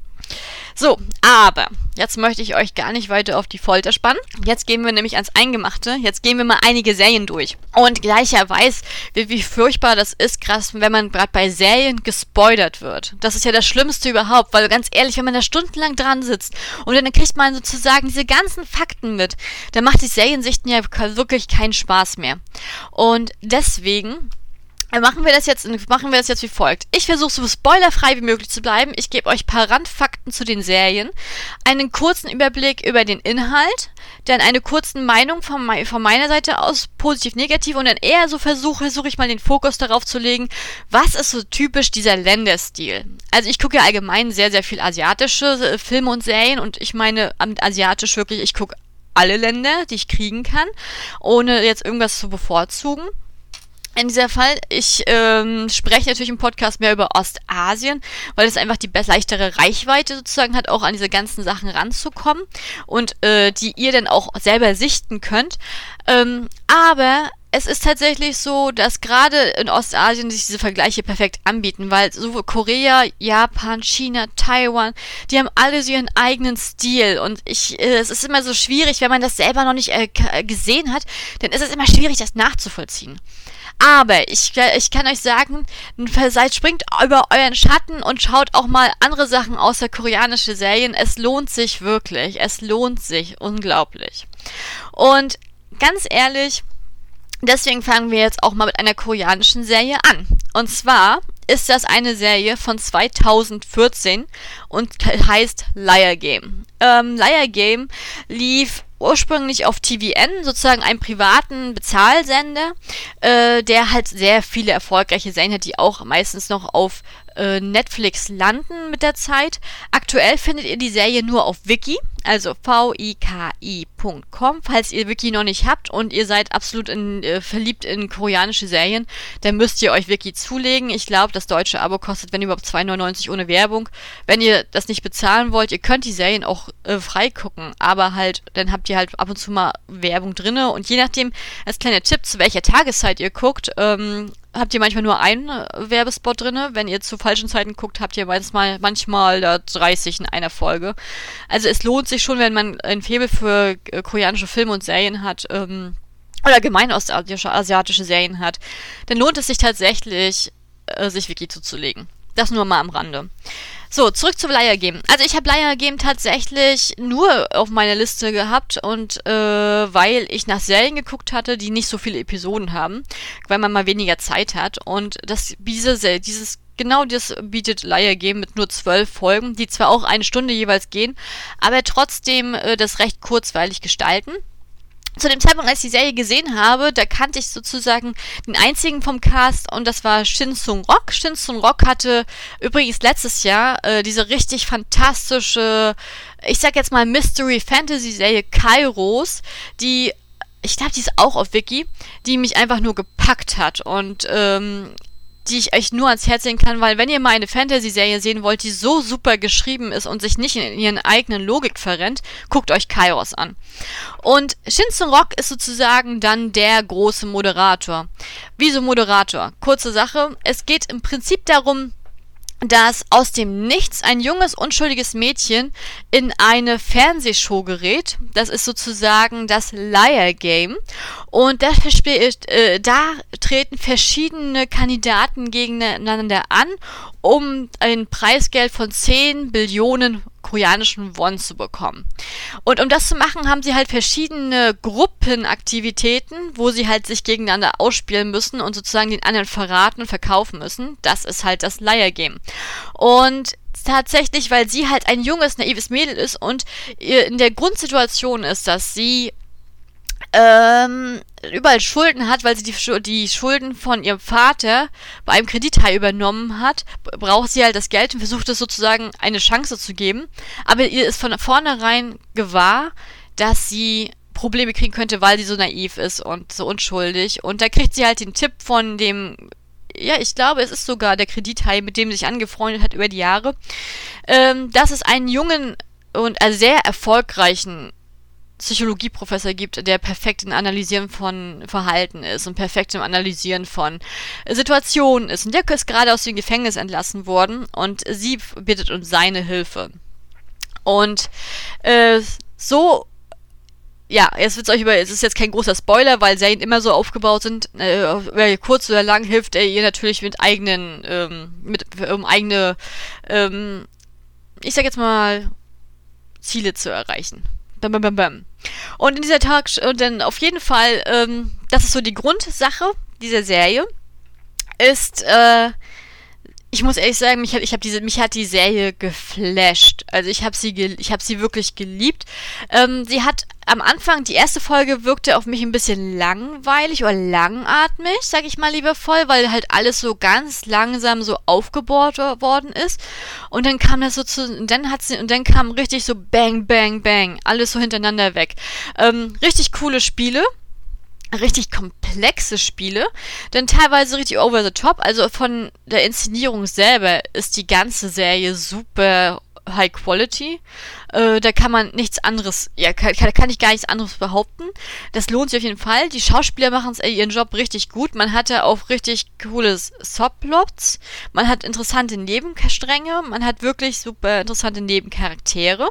So, aber jetzt möchte ich euch gar nicht weiter auf die Folter spannen. Jetzt gehen wir nämlich ans Eingemachte. Jetzt gehen wir mal einige Serien durch. Und gleicher weiß, wie, wie furchtbar das ist, krass, wenn man gerade bei Serien gespoilert wird. Das ist ja das Schlimmste überhaupt, weil ganz ehrlich, wenn man da stundenlang dran sitzt und dann kriegt man sozusagen diese ganzen Fakten mit, dann macht die Seriensichten ja wirklich keinen Spaß mehr. Und deswegen machen wir das jetzt, machen wir das jetzt wie folgt. Ich versuche so spoilerfrei wie möglich zu bleiben. Ich gebe euch ein paar Randfakten zu den Serien, einen kurzen Überblick über den Inhalt, dann eine kurze Meinung von, von meiner Seite aus, positiv, negativ und dann eher so versuche, versuche ich mal den Fokus darauf zu legen, was ist so typisch dieser Länderstil. Also ich gucke ja allgemein sehr, sehr viel asiatische äh, Filme und Serien und ich meine asiatisch wirklich, ich gucke alle Länder, die ich kriegen kann, ohne jetzt irgendwas zu bevorzugen in dieser Fall. Ich ähm, spreche natürlich im Podcast mehr über Ostasien, weil es einfach die leichtere Reichweite sozusagen hat, auch an diese ganzen Sachen ranzukommen und äh, die ihr dann auch selber sichten könnt. Ähm, aber es ist tatsächlich so, dass gerade in Ostasien sich diese Vergleiche perfekt anbieten, weil sowohl Korea, Japan, China, Taiwan, die haben alle so ihren eigenen Stil und ich, äh, es ist immer so schwierig, wenn man das selber noch nicht äh, gesehen hat, dann ist es immer schwierig, das nachzuvollziehen. Aber ich, ich kann euch sagen, seid springt über euren Schatten und schaut auch mal andere Sachen außer koreanische Serien. Es lohnt sich wirklich. Es lohnt sich unglaublich. Und ganz ehrlich, deswegen fangen wir jetzt auch mal mit einer koreanischen Serie an. Und zwar ist das eine Serie von 2014 und heißt Liar Game. Ähm, Liar Game lief ursprünglich auf TVN, sozusagen einen privaten Bezahlsender, äh, der halt sehr viele erfolgreiche Serien hat, die auch meistens noch auf äh, Netflix landen mit der Zeit. Aktuell findet ihr die Serie nur auf Wiki, also viki.com. Falls ihr Wiki noch nicht habt und ihr seid absolut in, äh, verliebt in koreanische Serien, dann müsst ihr euch Wiki zulegen. Ich glaube, das deutsche Abo kostet, wenn überhaupt, 2,99 ohne Werbung. Wenn ihr das nicht bezahlen wollt, ihr könnt die Serien auch äh, frei aber halt, dann habt ihr halt ab und zu mal Werbung drinne und je nachdem, als kleiner Tipp, zu welcher Tageszeit ihr guckt, ähm, habt ihr manchmal nur einen äh, Werbespot drin. Wenn ihr zu falschen Zeiten guckt, habt ihr manchmal, manchmal 30 in einer Folge. Also es lohnt sich schon, wenn man ein Faible für äh, koreanische Filme und Serien hat, ähm, oder gemein ostasiatische Serien hat, dann lohnt es sich tatsächlich, äh, sich Wiki zuzulegen. Das nur mal am Rande. So, zurück zu Liar Game. Also ich habe Liar Game tatsächlich nur auf meiner Liste gehabt und äh, weil ich nach Serien geguckt hatte, die nicht so viele Episoden haben, weil man mal weniger Zeit hat und das diese dieses Genau das bietet Liar Game mit nur zwölf Folgen, die zwar auch eine Stunde jeweils gehen, aber trotzdem äh, das recht kurzweilig gestalten zu dem Zeitpunkt, als ich die Serie gesehen habe, da kannte ich sozusagen den einzigen vom Cast und das war Shin Sung Rock. Shin Sung Rock hatte übrigens letztes Jahr äh, diese richtig fantastische, ich sag jetzt mal Mystery Fantasy Serie Kairos, die ich glaube, die ist auch auf Wiki, die mich einfach nur gepackt hat und ähm, die ich euch nur ans Herz legen kann, weil wenn ihr mal eine Fantasy-Serie sehen wollt, die so super geschrieben ist und sich nicht in ihren eigenen Logik verrennt, guckt euch Kairos an. Und Shinsun Rock ist sozusagen dann der große Moderator. Wieso Moderator? Kurze Sache. Es geht im Prinzip darum, dass aus dem Nichts ein junges, unschuldiges Mädchen in eine Fernsehshow gerät. Das ist sozusagen das Liar Game. Und das äh, da treten verschiedene Kandidaten gegeneinander an, um ein Preisgeld von 10 Billionen koreanischen Won zu bekommen. Und um das zu machen, haben sie halt verschiedene Gruppenaktivitäten, wo sie halt sich gegeneinander ausspielen müssen und sozusagen den anderen verraten und verkaufen müssen. Das ist halt das Liar Game. Und tatsächlich, weil sie halt ein junges, naives Mädel ist und in der Grundsituation ist, dass sie ähm, überall Schulden hat, weil sie die, die Schulden von ihrem Vater bei einem Kredithai übernommen hat, braucht sie halt das Geld und versucht es sozusagen eine Chance zu geben. Aber ihr ist von vornherein gewahr, dass sie Probleme kriegen könnte, weil sie so naiv ist und so unschuldig. Und da kriegt sie halt den Tipp von dem ja, ich glaube, es ist sogar der Kredithai, mit dem sie sich angefreundet hat über die Jahre, ähm, dass es einen jungen und sehr erfolgreichen Psychologieprofessor gibt, der perfekt im Analysieren von Verhalten ist und perfekt im Analysieren von Situationen ist. Und der ist gerade aus dem Gefängnis entlassen worden und sie bittet um seine Hilfe. Und äh, so ja, jetzt wird's euch über, es ist jetzt kein großer Spoiler, weil Serien immer so aufgebaut sind, äh, kurz oder lang hilft er ihr natürlich mit eigenen, ähm, mit, um eigene, ähm, ich sag jetzt mal, Ziele zu erreichen. Bam, bam, bam, bam. Und in dieser Tag, dann auf jeden Fall, ähm, das ist so die Grundsache dieser Serie, ist, äh, ich muss ehrlich sagen, mich hat, ich habe diese, mich hat die Serie geflasht. Also ich habe sie, ich habe sie wirklich geliebt. Ähm, sie hat am Anfang, die erste Folge wirkte auf mich ein bisschen langweilig oder langatmig, sag ich mal liebevoll, weil halt alles so ganz langsam so aufgebohrt worden ist. Und dann kam das so zu, und dann hat sie, und dann kam richtig so bang, bang, bang, alles so hintereinander weg. Ähm, richtig coole Spiele richtig komplexe Spiele, denn teilweise richtig over the top. Also von der Inszenierung selber ist die ganze Serie super High Quality. Äh, da kann man nichts anderes, ja, kann, kann ich gar nichts anderes behaupten. Das lohnt sich auf jeden Fall. Die Schauspieler machen ihren Job richtig gut. Man hatte auch richtig cooles Subplots. Man hat interessante Nebenstränge. Man hat wirklich super interessante Nebencharaktere.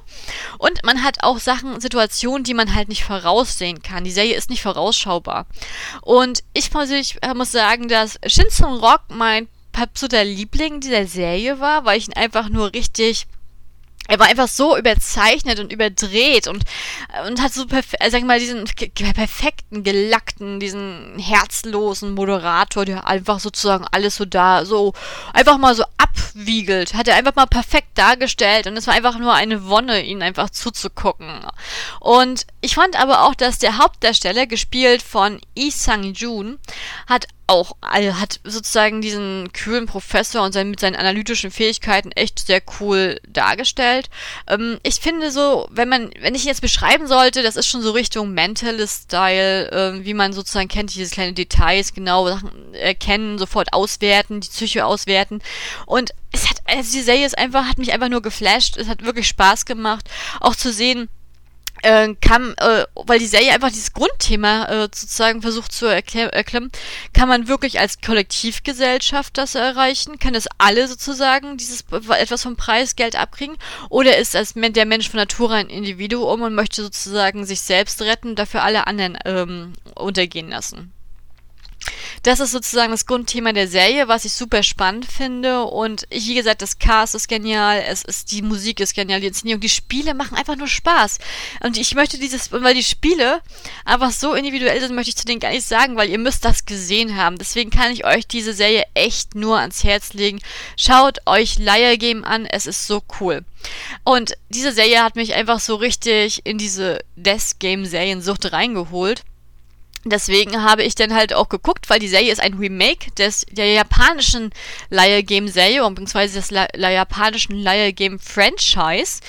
Und man hat auch Sachen, Situationen, die man halt nicht voraussehen kann. Die Serie ist nicht vorausschaubar. Und ich persönlich muss sagen, dass Shinsun Rock mein absoluter Liebling dieser Serie war, weil ich ihn einfach nur richtig er war einfach so überzeichnet und überdreht und, und hat so perf äh, sag mal, diesen perfekten, gelackten, diesen herzlosen Moderator, der einfach sozusagen alles so da, so einfach mal so abwiegelt. Hat er einfach mal perfekt dargestellt und es war einfach nur eine Wonne, ihn einfach zuzugucken. Und ich fand aber auch, dass der Hauptdarsteller, gespielt von Lee Sang-joon, hat auch, also hat sozusagen diesen kühlen Professor und sein, mit seinen analytischen Fähigkeiten echt sehr cool dargestellt. Ähm, ich finde so, wenn man, wenn ich ihn jetzt beschreiben sollte, das ist schon so Richtung Mentalist-Style, äh, wie man sozusagen kennt, diese kleinen Details, genau Sachen erkennen, sofort auswerten, die Psyche auswerten. Und es hat, also die Serie ist einfach, hat mich einfach nur geflasht. Es hat wirklich Spaß gemacht, auch zu sehen, äh, kann, äh, weil die Serie einfach dieses Grundthema äh, sozusagen versucht zu erklären, kann man wirklich als Kollektivgesellschaft das erreichen? Kann das alle sozusagen dieses etwas vom Preisgeld abkriegen? Oder ist als der Mensch von Natur ein Individuum und möchte sozusagen sich selbst retten, dafür alle anderen ähm, untergehen lassen? Das ist sozusagen das Grundthema der Serie, was ich super spannend finde. Und wie gesagt, das Cast ist genial, es ist, die Musik ist genial, die Inszenierung, die Spiele machen einfach nur Spaß. Und ich möchte dieses, weil die Spiele einfach so individuell sind, möchte ich zu denen gar nicht sagen, weil ihr müsst das gesehen haben. Deswegen kann ich euch diese Serie echt nur ans Herz legen. Schaut euch Liar Game an, es ist so cool. Und diese Serie hat mich einfach so richtig in diese Death Game Seriensucht reingeholt. Deswegen habe ich dann halt auch geguckt, weil die Serie ist ein Remake des, der japanischen Liar Game Serie, beziehungsweise des La, La japanischen Liar Game Franchise.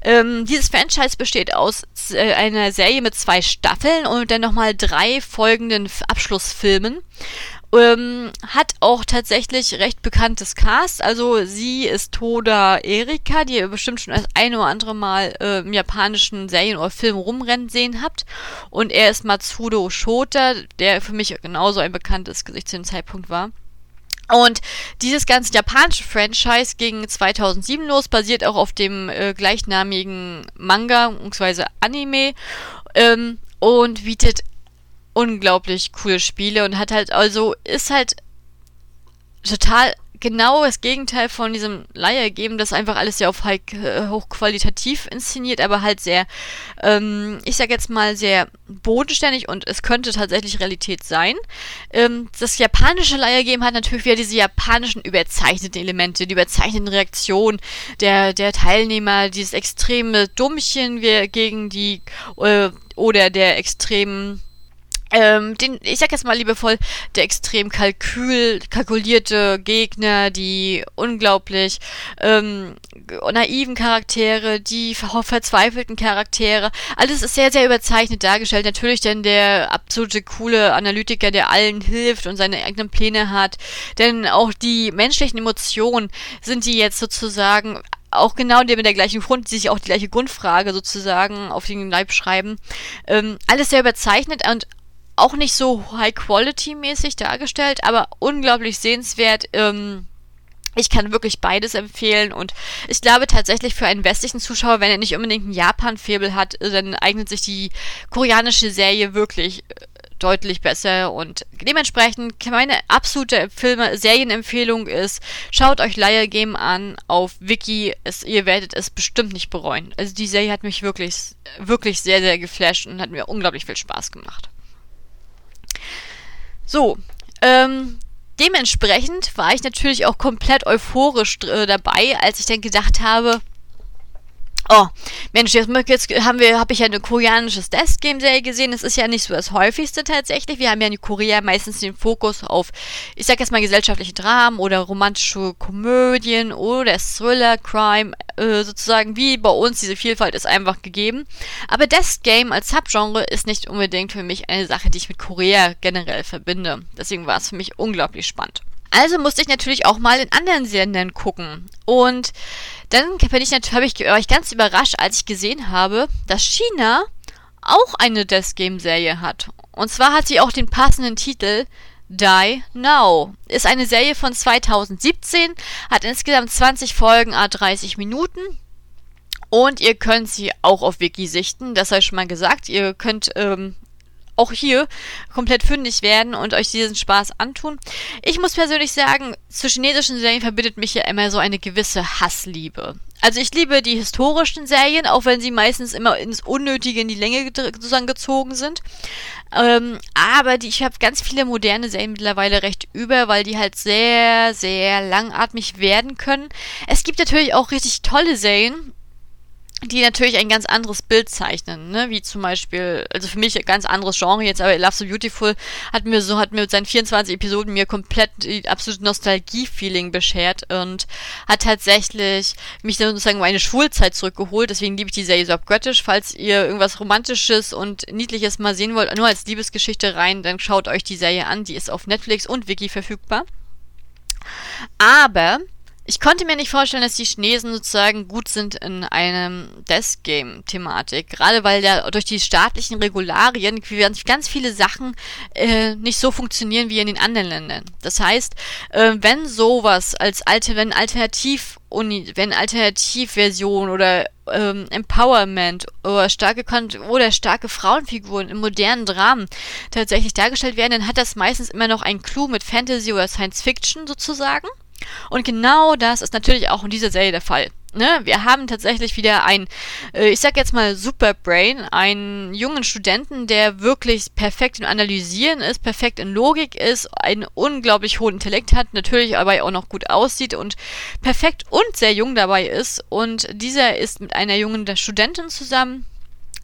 Ähm, dieses Franchise besteht aus äh, einer Serie mit zwei Staffeln und dann nochmal drei folgenden Abschlussfilmen. Ähm, hat auch tatsächlich recht bekanntes Cast. Also sie ist Toda Erika, die ihr bestimmt schon das eine oder andere Mal äh, im japanischen Serien oder Film rumrennen sehen habt. Und er ist Matsudo Shota, der für mich genauso ein bekanntes Gesicht zu dem Zeitpunkt war. Und dieses ganze japanische Franchise ging 2007 los, basiert auch auf dem äh, gleichnamigen Manga bzw. Anime ähm, und bietet unglaublich coole Spiele und hat halt also ist halt total genau das Gegenteil von diesem Leier geben, das einfach alles sehr auf high, äh, hochqualitativ inszeniert, aber halt sehr, ähm, ich sag jetzt mal, sehr bodenständig und es könnte tatsächlich Realität sein. Ähm, das japanische Leiergame hat natürlich wieder diese japanischen überzeichneten Elemente, die überzeichneten Reaktionen der, der Teilnehmer, dieses extreme Dummchen gegen die, äh, oder der extremen ähm, den, ich sag jetzt mal liebevoll, der extrem kalkül, kalkulierte Gegner, die unglaublich ähm, naiven Charaktere, die verzweifelten Charaktere, alles ist sehr, sehr überzeichnet dargestellt. Natürlich denn der absolute coole Analytiker, der allen hilft und seine eigenen Pläne hat. Denn auch die menschlichen Emotionen sind die jetzt sozusagen auch genau der mit der gleichen Grund, die sich auch die gleiche Grundfrage sozusagen auf den Leib schreiben. Ähm, alles sehr überzeichnet und auch nicht so High-Quality-mäßig dargestellt, aber unglaublich sehenswert. Ähm, ich kann wirklich beides empfehlen und ich glaube tatsächlich für einen westlichen Zuschauer, wenn er nicht unbedingt ein Japan-Febel hat, dann eignet sich die koreanische Serie wirklich äh, deutlich besser und dementsprechend meine absolute Filme Serienempfehlung ist schaut euch Liar Game an auf Wiki. Es, ihr werdet es bestimmt nicht bereuen. Also die Serie hat mich wirklich wirklich sehr sehr geflasht und hat mir unglaublich viel Spaß gemacht so, ähm, dementsprechend war ich natürlich auch komplett euphorisch äh, dabei, als ich dann gedacht habe, Oh, Mensch, jetzt, jetzt haben wir, habe ich ja eine koreanische Death Game Serie gesehen. Das ist ja nicht so das häufigste tatsächlich. Wir haben ja in Korea meistens den Fokus auf, ich sag jetzt mal gesellschaftliche Dramen oder romantische Komödien oder Thriller, Crime, äh, sozusagen wie bei uns. Diese Vielfalt ist einfach gegeben. Aber Death Game als Subgenre ist nicht unbedingt für mich eine Sache, die ich mit Korea generell verbinde. Deswegen war es für mich unglaublich spannend. Also musste ich natürlich auch mal in anderen Sendern gucken. Und dann bin ich natürlich, habe ich, ich ganz überrascht, als ich gesehen habe, dass China auch eine Death Game Serie hat. Und zwar hat sie auch den passenden Titel Die Now. Ist eine Serie von 2017, hat insgesamt 20 Folgen, a 30 Minuten. Und ihr könnt sie auch auf Wiki sichten, das habe ich schon mal gesagt. Ihr könnt ähm, auch hier komplett fündig werden und euch diesen Spaß antun. Ich muss persönlich sagen, zu chinesischen Serien verbindet mich ja immer so eine gewisse Hassliebe. Also ich liebe die historischen Serien, auch wenn sie meistens immer ins Unnötige in die Länge gezogen sind. Ähm, aber die, ich habe ganz viele moderne Serien mittlerweile recht über, weil die halt sehr, sehr langatmig werden können. Es gibt natürlich auch richtig tolle Serien, die natürlich ein ganz anderes Bild zeichnen, ne? wie zum Beispiel, also für mich ein ganz anderes Genre jetzt, aber Love So Beautiful hat mir so, hat mir mit seinen 24 Episoden mir komplett die absolute Nostalgie-Feeling beschert und hat tatsächlich mich dann sozusagen meine Schulzeit zurückgeholt, deswegen liebe ich die Serie so abgöttisch, falls ihr irgendwas Romantisches und Niedliches mal sehen wollt, nur als Liebesgeschichte rein, dann schaut euch die Serie an, die ist auf Netflix und Wiki verfügbar. Aber ich konnte mir nicht vorstellen, dass die Chinesen sozusagen gut sind in einem Death Game Thematik. Gerade weil ja durch die staatlichen Regularien ganz viele Sachen äh, nicht so funktionieren wie in den anderen Ländern. Das heißt, äh, wenn sowas als alte, wenn Alternativ wenn Alternativversion oder ähm, Empowerment oder starke oder starke Frauenfiguren in modernen Dramen tatsächlich dargestellt werden, dann hat das meistens immer noch einen Clou mit Fantasy oder Science Fiction sozusagen. Und genau das ist natürlich auch in dieser Serie der Fall. Ne? Wir haben tatsächlich wieder ein, äh, ich sag jetzt mal Superbrain, einen jungen Studenten, der wirklich perfekt im Analysieren ist, perfekt in Logik ist, einen unglaublich hohen Intellekt hat, natürlich aber auch noch gut aussieht und perfekt und sehr jung dabei ist. Und dieser ist mit einer jungen Studentin zusammen,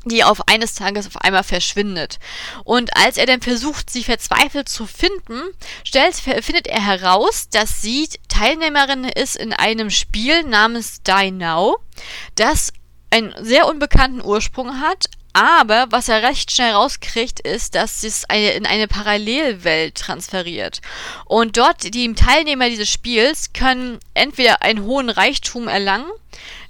die auf eines Tages auf einmal verschwindet. Und als er dann versucht, sie verzweifelt zu finden, stellt, findet er heraus, dass sie Teilnehmerin ist in einem Spiel namens Die Now, das einen sehr unbekannten Ursprung hat, aber was er recht schnell rauskriegt, ist, dass es eine, in eine Parallelwelt transferiert. Und dort, die Teilnehmer dieses Spiels können entweder einen hohen Reichtum erlangen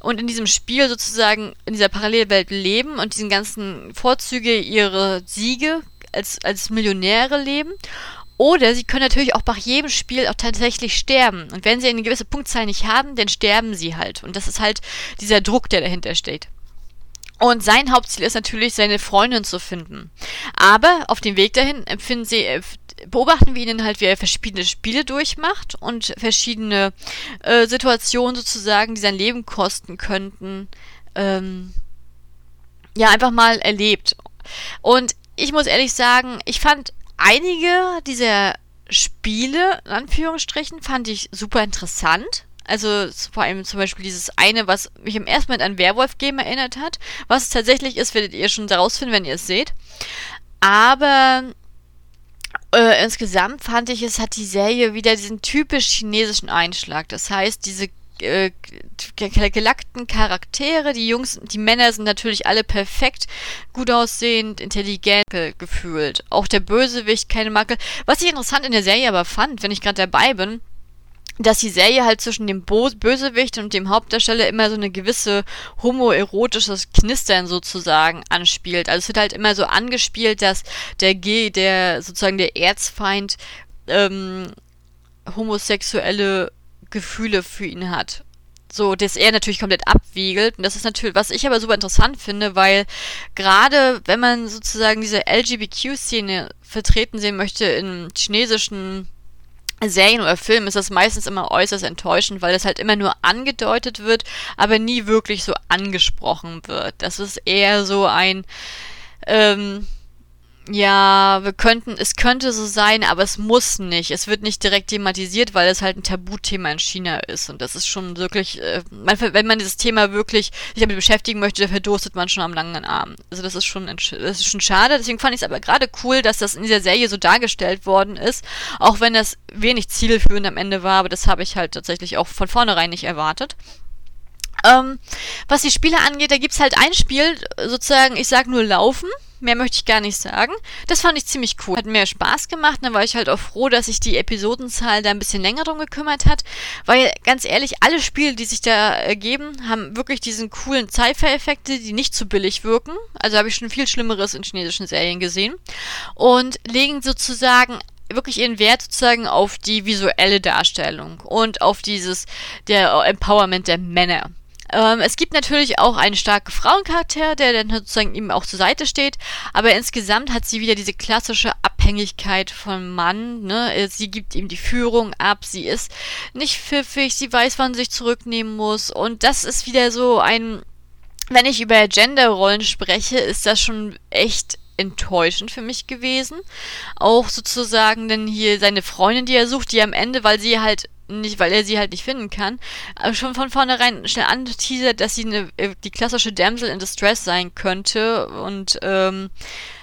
und in diesem Spiel sozusagen in dieser Parallelwelt leben und diesen ganzen Vorzüge ihre Siege als, als Millionäre leben. Oder sie können natürlich auch bei jedem Spiel auch tatsächlich sterben. Und wenn sie eine gewisse Punktzahl nicht haben, dann sterben sie halt. Und das ist halt dieser Druck, der dahinter steht. Und sein Hauptziel ist natürlich, seine Freundin zu finden. Aber auf dem Weg dahin empfinden sie, beobachten wir ihn halt, wie er verschiedene Spiele durchmacht und verschiedene äh, Situationen sozusagen, die sein Leben kosten könnten, ähm, ja, einfach mal erlebt. Und ich muss ehrlich sagen, ich fand einige dieser Spiele, in Anführungsstrichen, fand ich super interessant. Also vor allem zum Beispiel dieses eine, was mich im ersten Moment an Werwolf-Game erinnert hat. Was es tatsächlich ist, werdet ihr schon herausfinden, wenn ihr es seht. Aber äh, insgesamt fand ich, es hat die Serie wieder diesen typisch chinesischen Einschlag. Das heißt, diese äh, gelackten Charaktere, die Jungs, die Männer sind natürlich alle perfekt, gut aussehend, intelligent gefühlt. Auch der Bösewicht, keine Makel. Was ich interessant in der Serie aber fand, wenn ich gerade dabei bin, dass die Serie halt zwischen dem Bo Bösewicht und dem Hauptdarsteller immer so eine gewisse homoerotisches Knistern sozusagen anspielt. Also es wird halt immer so angespielt, dass der G, der sozusagen der Erzfeind ähm, homosexuelle Gefühle für ihn hat. So, dass er natürlich komplett abwiegelt. Und das ist natürlich, was ich aber super interessant finde, weil gerade wenn man sozusagen diese LGBTQ-Szene vertreten sehen möchte in chinesischen Serien oder Filmen ist das meistens immer äußerst enttäuschend, weil das halt immer nur angedeutet wird, aber nie wirklich so angesprochen wird. Das ist eher so ein, ähm, ja, wir könnten, es könnte so sein, aber es muss nicht. Es wird nicht direkt thematisiert, weil es halt ein Tabuthema in China ist. Und das ist schon wirklich, äh, man, wenn man dieses Thema wirklich sich damit beschäftigen möchte, da verdurstet man schon am langen Arm. Also das ist schon, das ist schon schade. Deswegen fand ich es aber gerade cool, dass das in dieser Serie so dargestellt worden ist. Auch wenn das wenig zielführend am Ende war, aber das habe ich halt tatsächlich auch von vornherein nicht erwartet. Ähm, was die Spiele angeht, da gibt's halt ein Spiel, sozusagen, ich sag nur Laufen. Mehr möchte ich gar nicht sagen. Das fand ich ziemlich cool. Hat mir Spaß gemacht. Dann war ich halt auch froh, dass sich die Episodenzahl da ein bisschen länger drum gekümmert hat. Weil, ganz ehrlich, alle Spiele, die sich da ergeben, haben wirklich diesen coolen Sci-Fi-Effekte, die nicht zu billig wirken. Also habe ich schon viel Schlimmeres in chinesischen Serien gesehen. Und legen sozusagen wirklich ihren Wert sozusagen auf die visuelle Darstellung und auf dieses der Empowerment der Männer. Ähm, es gibt natürlich auch einen starken Frauencharakter, der dann sozusagen ihm auch zur Seite steht, aber insgesamt hat sie wieder diese klassische Abhängigkeit vom Mann, ne? Äh, sie gibt ihm die Führung ab, sie ist nicht pfiffig, sie weiß, wann sie sich zurücknehmen muss und das ist wieder so ein, wenn ich über Genderrollen spreche, ist das schon echt enttäuschend für mich gewesen. Auch sozusagen denn hier seine Freundin, die er sucht, die am Ende, weil sie halt nicht, weil er sie halt nicht finden kann, aber schon von vornherein schnell anteasert, dass sie eine, äh, die klassische Damsel in Distress sein könnte und ähm,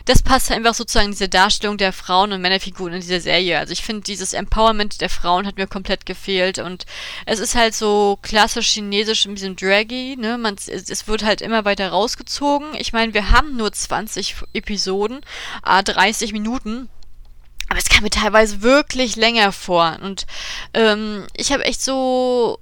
das passt einfach sozusagen diese Darstellung der Frauen und Männerfiguren in dieser Serie. Also ich finde, dieses Empowerment der Frauen hat mir komplett gefehlt und es ist halt so klassisch chinesisch ein bisschen draggy, ne? Man, es, es wird halt immer weiter rausgezogen. Ich meine, wir haben nur 20 Episoden, a 30 Minuten. Aber es kam mir teilweise wirklich länger vor. Und ähm, ich habe echt so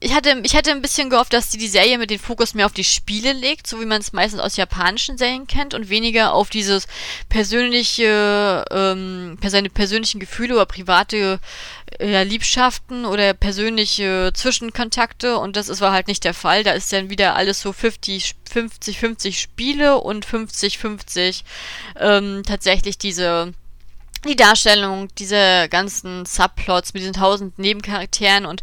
ich hatte, ich hatte ein bisschen gehofft, dass die, die Serie mit dem Fokus mehr auf die Spiele legt, so wie man es meistens aus japanischen Serien kennt und weniger auf dieses persönliche, ähm, seine persönlichen Gefühle oder private äh, Liebschaften oder persönliche Zwischenkontakte und das ist, war halt nicht der Fall. Da ist dann wieder alles so 50, 50, 50 Spiele und 50, 50 ähm, tatsächlich diese die Darstellung, diese ganzen Subplots mit diesen tausend Nebencharakteren und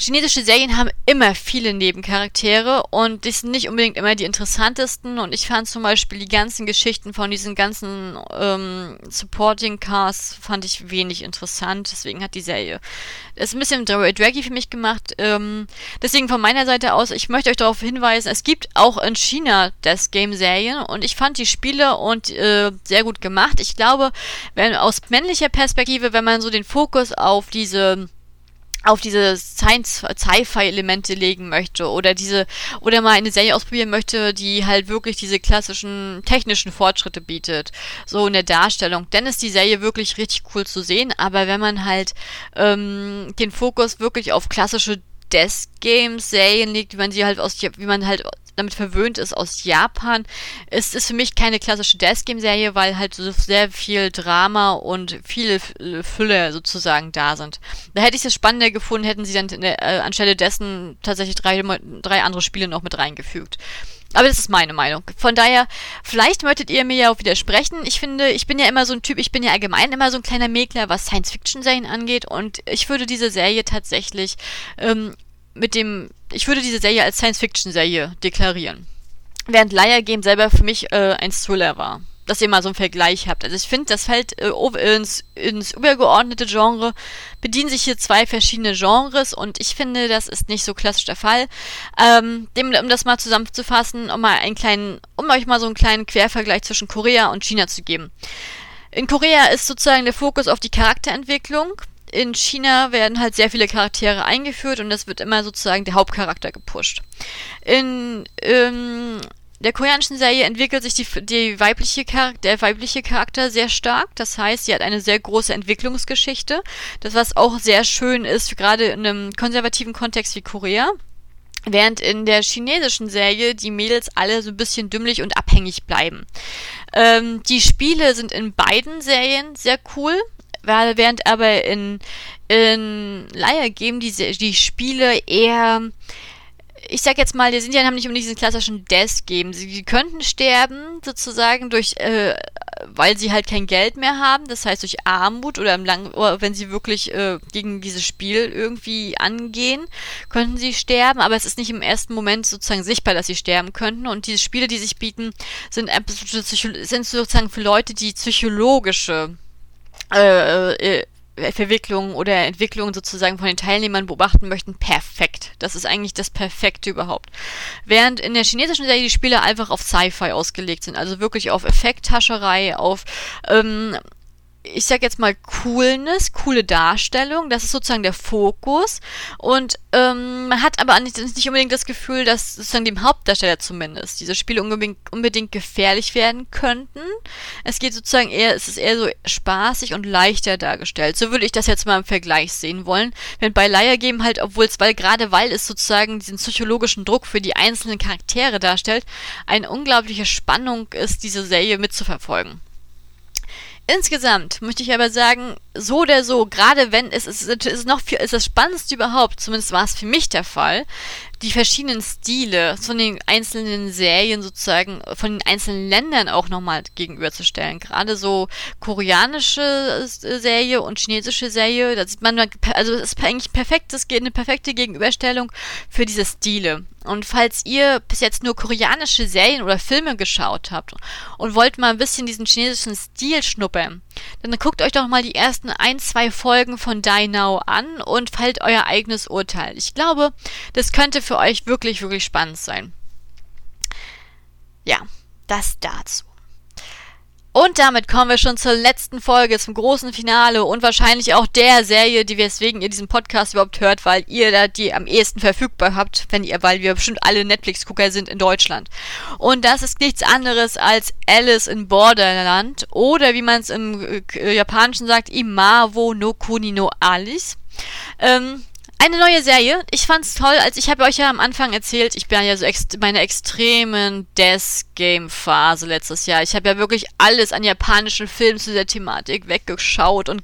Chinesische Serien haben immer viele Nebencharaktere und die sind nicht unbedingt immer die interessantesten. Und ich fand zum Beispiel die ganzen Geschichten von diesen ganzen ähm, Supporting Casts fand ich wenig interessant. Deswegen hat die Serie es ein bisschen draggy für mich gemacht. Ähm, deswegen von meiner Seite aus, ich möchte euch darauf hinweisen, es gibt auch in China das Game-Serien und ich fand die Spiele und äh, sehr gut gemacht. Ich glaube, wenn aus männlicher Perspektive, wenn man so den Fokus auf diese auf diese Sci-Fi-Elemente legen möchte oder diese oder mal eine Serie ausprobieren möchte, die halt wirklich diese klassischen technischen Fortschritte bietet, so in der Darstellung, dann ist die Serie wirklich richtig cool zu sehen. Aber wenn man halt ähm, den Fokus wirklich auf klassische Desk Games Serien legt, wie man sie halt aus wie man halt damit verwöhnt ist aus Japan, ist es für mich keine klassische Death Game Serie, weil halt so sehr viel Drama und viele Fülle sozusagen da sind. Da hätte ich es spannender gefunden, hätten sie dann äh, anstelle dessen tatsächlich drei, drei andere Spiele noch mit reingefügt. Aber das ist meine Meinung. Von daher, vielleicht möchtet ihr mir ja auch widersprechen. Ich finde, ich bin ja immer so ein Typ, ich bin ja allgemein immer so ein kleiner Mäkler, was Science-Fiction-Serien angeht. Und ich würde diese Serie tatsächlich ähm, mit dem, ich würde diese Serie als Science-Fiction-Serie deklarieren. Während Liar Game selber für mich äh, ein Thriller war. Dass ihr mal so einen Vergleich habt. Also ich finde, das fällt äh, ins, ins übergeordnete Genre, bedienen sich hier zwei verschiedene Genres und ich finde, das ist nicht so klassisch der Fall. Ähm, dem, um das mal zusammenzufassen, um mal einen kleinen, um euch mal so einen kleinen Quervergleich zwischen Korea und China zu geben. In Korea ist sozusagen der Fokus auf die Charakterentwicklung in China werden halt sehr viele Charaktere eingeführt und das wird immer sozusagen der Hauptcharakter gepusht. In ähm, der koreanischen Serie entwickelt sich die, die weibliche der weibliche Charakter sehr stark. Das heißt, sie hat eine sehr große Entwicklungsgeschichte. Das, was auch sehr schön ist, gerade in einem konservativen Kontext wie Korea. Während in der chinesischen Serie die Mädels alle so ein bisschen dümmlich und abhängig bleiben. Ähm, die Spiele sind in beiden Serien sehr cool während aber in, in Leier geben diese die Spiele eher ich sag jetzt mal, die sind ja nicht um diesen klassischen Death geben. Sie könnten sterben, sozusagen, durch, äh, weil sie halt kein Geld mehr haben, das heißt durch Armut oder im Lang oder wenn sie wirklich äh, gegen dieses Spiel irgendwie angehen, könnten sie sterben, aber es ist nicht im ersten Moment sozusagen sichtbar, dass sie sterben könnten. Und diese Spiele, die sich bieten, sind, sind sozusagen für Leute, die psychologische äh, äh, Verwicklungen oder Entwicklungen sozusagen von den Teilnehmern beobachten möchten, perfekt. Das ist eigentlich das Perfekte überhaupt. Während in der chinesischen Serie die Spiele einfach auf Sci-Fi ausgelegt sind, also wirklich auf Effekthascherei, auf ähm, ich sag jetzt mal Coolness, coole Darstellung, das ist sozusagen der Fokus. Und ähm, man hat aber nicht, nicht unbedingt das Gefühl, dass sozusagen dem Hauptdarsteller zumindest diese Spiele unbedingt, unbedingt gefährlich werden könnten. Es geht sozusagen eher, es ist eher so spaßig und leichter dargestellt. So würde ich das jetzt mal im Vergleich sehen wollen. Wenn bei Liar Game halt, obwohl es, weil gerade weil es sozusagen diesen psychologischen Druck für die einzelnen Charaktere darstellt, eine unglaubliche Spannung ist, diese Serie mitzuverfolgen. Insgesamt möchte ich aber sagen, so oder so, gerade wenn es, es ist noch viel, ist das Spannendste überhaupt, zumindest war es für mich der Fall, die verschiedenen Stile von den einzelnen Serien sozusagen, von den einzelnen Ländern auch nochmal gegenüberzustellen. Gerade so koreanische Serie und chinesische Serie, da sieht man, also es ist eigentlich perfekt, es geht eine perfekte Gegenüberstellung für diese Stile. Und falls ihr bis jetzt nur koreanische Serien oder Filme geschaut habt und wollt mal ein bisschen diesen chinesischen Stil schnuppern, dann guckt euch doch mal die ersten besten ein, zwei Folgen von Die Now an und fällt euer eigenes Urteil. Ich glaube, das könnte für euch wirklich, wirklich spannend sein. Ja, das dazu. Und damit kommen wir schon zur letzten Folge, zum großen Finale und wahrscheinlich auch der Serie, die weswegen ihr diesen Podcast überhaupt hört, weil ihr da die am ehesten verfügbar habt, wenn ihr, weil wir bestimmt alle Netflix-Gucker sind in Deutschland. Und das ist nichts anderes als Alice in Borderland oder wie man es im äh, Japanischen sagt, Imawo no Kuni no Alice. Ähm, eine neue Serie. Ich fand's toll, als ich habe euch ja am Anfang erzählt, ich bin ja so ex meine extremen Death Game Phase letztes Jahr. Ich habe ja wirklich alles an japanischen Filmen zu der Thematik weggeschaut und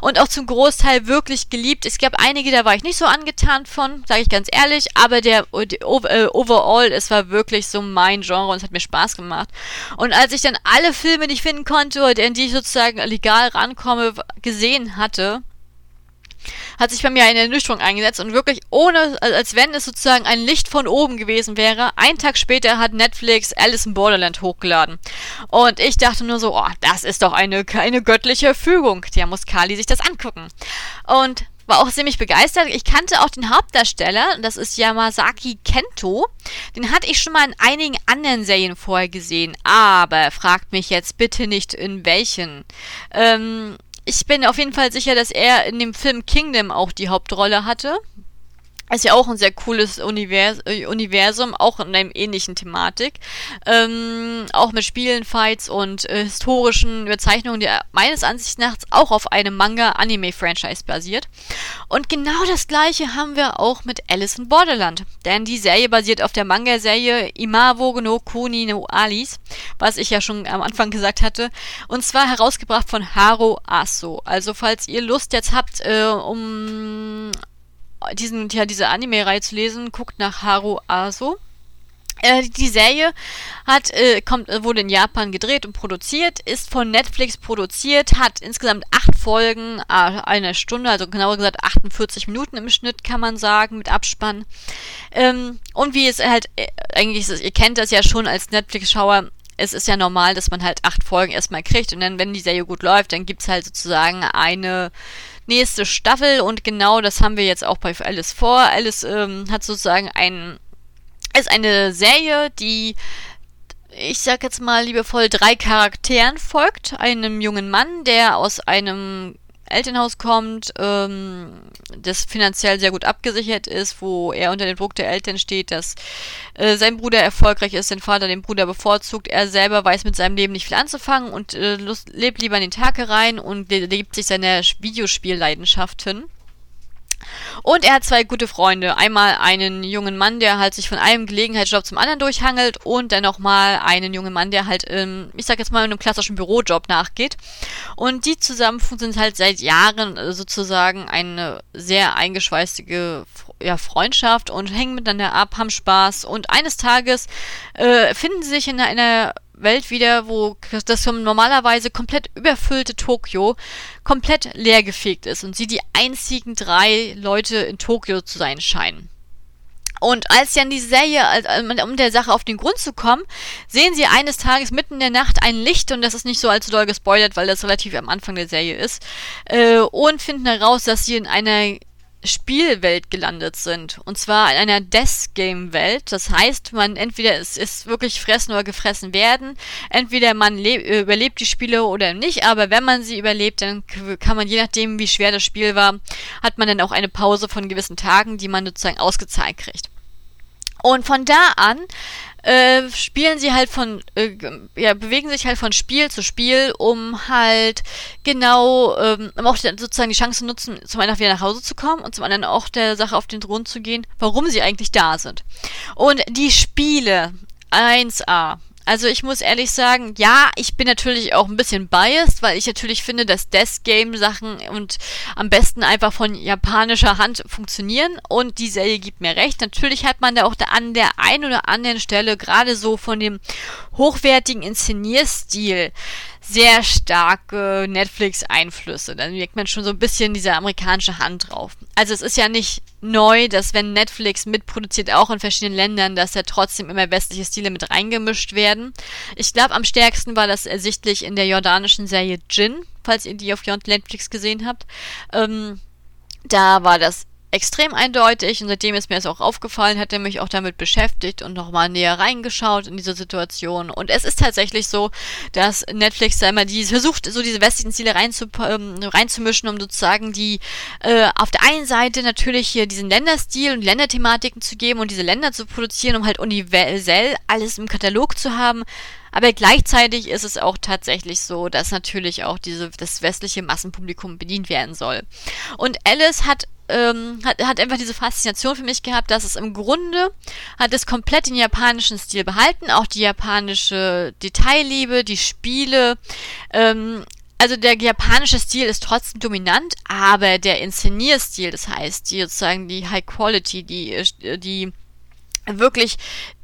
und auch zum Großteil wirklich geliebt. Es gab einige, da war ich nicht so angetan von, sage ich ganz ehrlich, aber der, der äh, overall, es war wirklich so mein Genre und es hat mir Spaß gemacht. Und als ich dann alle Filme, die ich finden konnte, in die ich sozusagen legal rankomme, gesehen hatte, hat sich bei mir eine Ernüchterung eingesetzt und wirklich ohne, als wenn es sozusagen ein Licht von oben gewesen wäre. Ein Tag später hat Netflix Alice in Borderland hochgeladen. Und ich dachte nur so, oh, das ist doch eine, eine göttliche Fügung. Ja, muss Kali sich das angucken. Und war auch ziemlich begeistert. Ich kannte auch den Hauptdarsteller, das ist Yamazaki Kento. Den hatte ich schon mal in einigen anderen Serien vorher gesehen, aber fragt mich jetzt bitte nicht in welchen. Ähm, ich bin auf jeden Fall sicher, dass er in dem Film Kingdom auch die Hauptrolle hatte. Ist ja auch ein sehr cooles Univers äh, Universum, auch in einer ähnlichen Thematik. Ähm, auch mit Spielen, Fights und äh, historischen Bezeichnungen, die meines Ansichts nach auch auf einem Manga-Anime-Franchise basiert. Und genau das gleiche haben wir auch mit Alice in Borderland. Denn die Serie basiert auf der Manga-Serie Imawo no Kuni no Alice, was ich ja schon am Anfang gesagt hatte. Und zwar herausgebracht von Haro Aso. Also falls ihr Lust jetzt habt, äh, um diesen, ja, diese Anime-Reihe zu lesen, guckt nach Haru Aso. Äh, die Serie hat, äh, kommt, äh, wurde in Japan gedreht und produziert, ist von Netflix produziert, hat insgesamt acht Folgen, äh, eine Stunde, also genauer gesagt 48 Minuten im Schnitt, kann man sagen, mit Abspann. Ähm, und wie es halt, äh, eigentlich ist, ihr kennt das ja schon als Netflix-Schauer, es ist ja normal, dass man halt acht Folgen erstmal kriegt und dann, wenn die Serie gut läuft, dann gibt's halt sozusagen eine nächste Staffel und genau das haben wir jetzt auch bei Alice vor. Alice ähm, hat sozusagen ein, ist eine Serie, die ich sag jetzt mal liebevoll drei Charakteren folgt. Einem jungen Mann, der aus einem Elternhaus kommt, ähm, das finanziell sehr gut abgesichert ist, wo er unter dem Druck der Eltern steht, dass äh, sein Bruder erfolgreich ist, sein Vater den Bruder bevorzugt, er selber weiß mit seinem Leben nicht viel anzufangen und äh, lebt lieber in den Tag herein und lebt sich seiner Videospielleidenschaft hin. Und er hat zwei gute Freunde. Einmal einen jungen Mann, der halt sich von einem Gelegenheitsjob zum anderen durchhangelt und dann nochmal einen jungen Mann, der halt, ähm, ich sag jetzt mal, einem klassischen Bürojob nachgeht. Und die zusammen sind halt seit Jahren äh, sozusagen eine sehr eingeschweißige ja, Freundschaft und hängen miteinander ab, haben Spaß und eines Tages äh, finden sie sich in einer Welt wieder, wo das normalerweise komplett überfüllte Tokio komplett leergefegt ist und sie die einzigen drei Leute in Tokio zu sein scheinen. Und als dann die Serie, um der Sache auf den Grund zu kommen, sehen sie eines Tages mitten in der Nacht ein Licht, und das ist nicht so allzu doll gespoilert, weil das relativ am Anfang der Serie ist, äh, und finden heraus, dass sie in einer Spielwelt gelandet sind. Und zwar in einer Death Game Welt. Das heißt, man entweder es ist wirklich fressen oder gefressen werden. Entweder man überlebt die Spiele oder nicht. Aber wenn man sie überlebt, dann kann man je nachdem, wie schwer das Spiel war, hat man dann auch eine Pause von gewissen Tagen, die man sozusagen ausgezahlt kriegt. Und von da an äh, spielen sie halt von, äh, ja, bewegen sich halt von Spiel zu Spiel, um halt genau, ähm, um auch sozusagen die Chance zu nutzen, zum einen wieder nach Hause zu kommen und zum anderen auch der Sache auf den Thron zu gehen, warum sie eigentlich da sind. Und die Spiele 1A. Also ich muss ehrlich sagen, ja, ich bin natürlich auch ein bisschen biased, weil ich natürlich finde, dass Death Game Sachen und am besten einfach von japanischer Hand funktionieren und die Serie gibt mir recht. Natürlich hat man da auch an der einen oder anderen Stelle gerade so von dem hochwertigen Inszenierstil sehr starke Netflix-Einflüsse. Dann merkt man schon so ein bisschen diese amerikanische Hand drauf. Also es ist ja nicht neu, dass wenn Netflix mitproduziert, auch in verschiedenen Ländern, dass da trotzdem immer westliche Stile mit reingemischt werden. Ich glaube, am stärksten war das ersichtlich in der jordanischen Serie Jin, falls ihr die auf Netflix gesehen habt. Ähm, da war das extrem eindeutig und seitdem ist mir das auch aufgefallen, hat er mich auch damit beschäftigt und nochmal näher reingeschaut in diese Situation. Und es ist tatsächlich so, dass Netflix da immer die versucht, so diese westlichen Ziele reinzu, ähm, reinzumischen, um sozusagen die äh, auf der einen Seite natürlich hier diesen Länderstil und Länderthematiken zu geben und diese Länder zu produzieren, um halt universell alles im Katalog zu haben. Aber gleichzeitig ist es auch tatsächlich so, dass natürlich auch diese, das westliche Massenpublikum bedient werden soll. Und Alice hat ähm, hat, hat einfach diese Faszination für mich gehabt, dass es im Grunde hat es komplett den japanischen Stil behalten, auch die japanische Detailliebe, die Spiele. Ähm, also der japanische Stil ist trotzdem dominant, aber der Inszenierstil, das heißt, die sozusagen die High Quality, die, die wirklich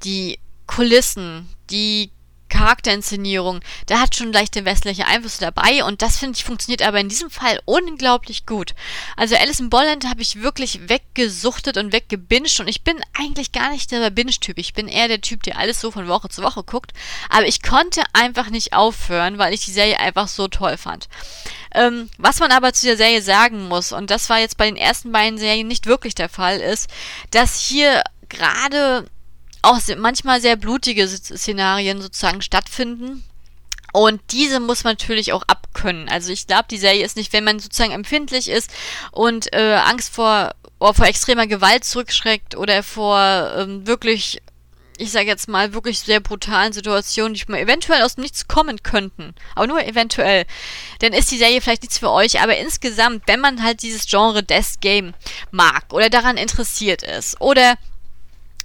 die Kulissen, die Charakterinszenierung, da hat schon leichte westliche Einflüsse dabei und das finde ich funktioniert aber in diesem Fall unglaublich gut. Also Alice in Bolland habe ich wirklich weggesuchtet und weggebinged und ich bin eigentlich gar nicht der Binge-Typ. Ich bin eher der Typ, der alles so von Woche zu Woche guckt, aber ich konnte einfach nicht aufhören, weil ich die Serie einfach so toll fand. Ähm, was man aber zu der Serie sagen muss, und das war jetzt bei den ersten beiden Serien nicht wirklich der Fall, ist, dass hier gerade auch manchmal sehr blutige Szenarien sozusagen stattfinden. Und diese muss man natürlich auch abkönnen. Also ich glaube, die Serie ist nicht, wenn man sozusagen empfindlich ist und äh, Angst vor, oh, vor extremer Gewalt zurückschreckt oder vor ähm, wirklich, ich sage jetzt mal, wirklich sehr brutalen Situationen, die mal eventuell aus dem Nichts kommen könnten. Aber nur eventuell. Dann ist die Serie vielleicht nichts für euch. Aber insgesamt, wenn man halt dieses Genre Death Game mag oder daran interessiert ist oder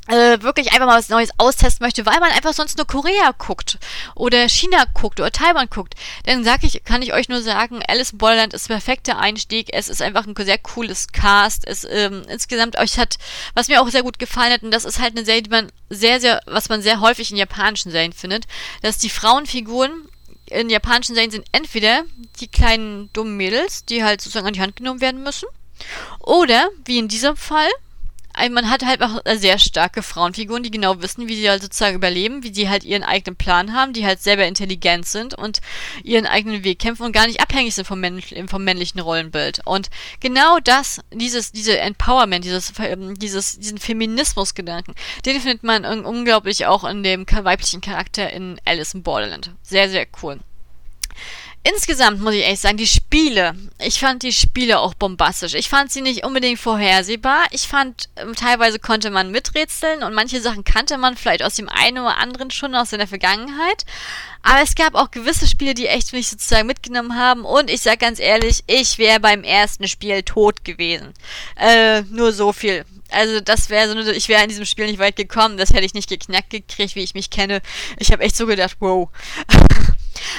äh, wirklich einfach mal was Neues austesten möchte, weil man einfach sonst nur Korea guckt oder China guckt oder Taiwan guckt, dann sag ich, kann ich euch nur sagen, Alice in Borderland ist der perfekte Einstieg. Es ist einfach ein sehr cooles Cast. Es ähm, insgesamt euch hat, was mir auch sehr gut gefallen hat, und das ist halt eine Serie, die man sehr, sehr, was man sehr häufig in japanischen Serien findet, dass die Frauenfiguren in japanischen Serien sind entweder die kleinen dummen Mädels, die halt sozusagen an die Hand genommen werden müssen, oder wie in diesem Fall man hat halt auch sehr starke Frauenfiguren, die genau wissen, wie sie halt sozusagen überleben, wie sie halt ihren eigenen Plan haben, die halt selber intelligent sind und ihren eigenen Weg kämpfen und gar nicht abhängig sind vom, männlich, vom männlichen Rollenbild. Und genau das, dieses, diese Empowerment, dieses, ähm, dieses, diesen Feminismusgedanken, den findet man unglaublich auch in dem weiblichen Charakter in Alice in Borderland. Sehr, sehr cool. Insgesamt muss ich ehrlich sagen, die Spiele, ich fand die Spiele auch bombastisch. Ich fand sie nicht unbedingt vorhersehbar. Ich fand, ähm, teilweise konnte man miträtseln und manche Sachen kannte man vielleicht aus dem einen oder anderen schon aus der Vergangenheit. Aber es gab auch gewisse Spiele, die echt mich sozusagen mitgenommen haben. Und ich sag ganz ehrlich, ich wäre beim ersten Spiel tot gewesen. Äh, nur so viel. Also das wäre so, ich wäre in diesem Spiel nicht weit gekommen. Das hätte ich nicht geknackt gekriegt, wie ich mich kenne. Ich habe echt so gedacht, wow.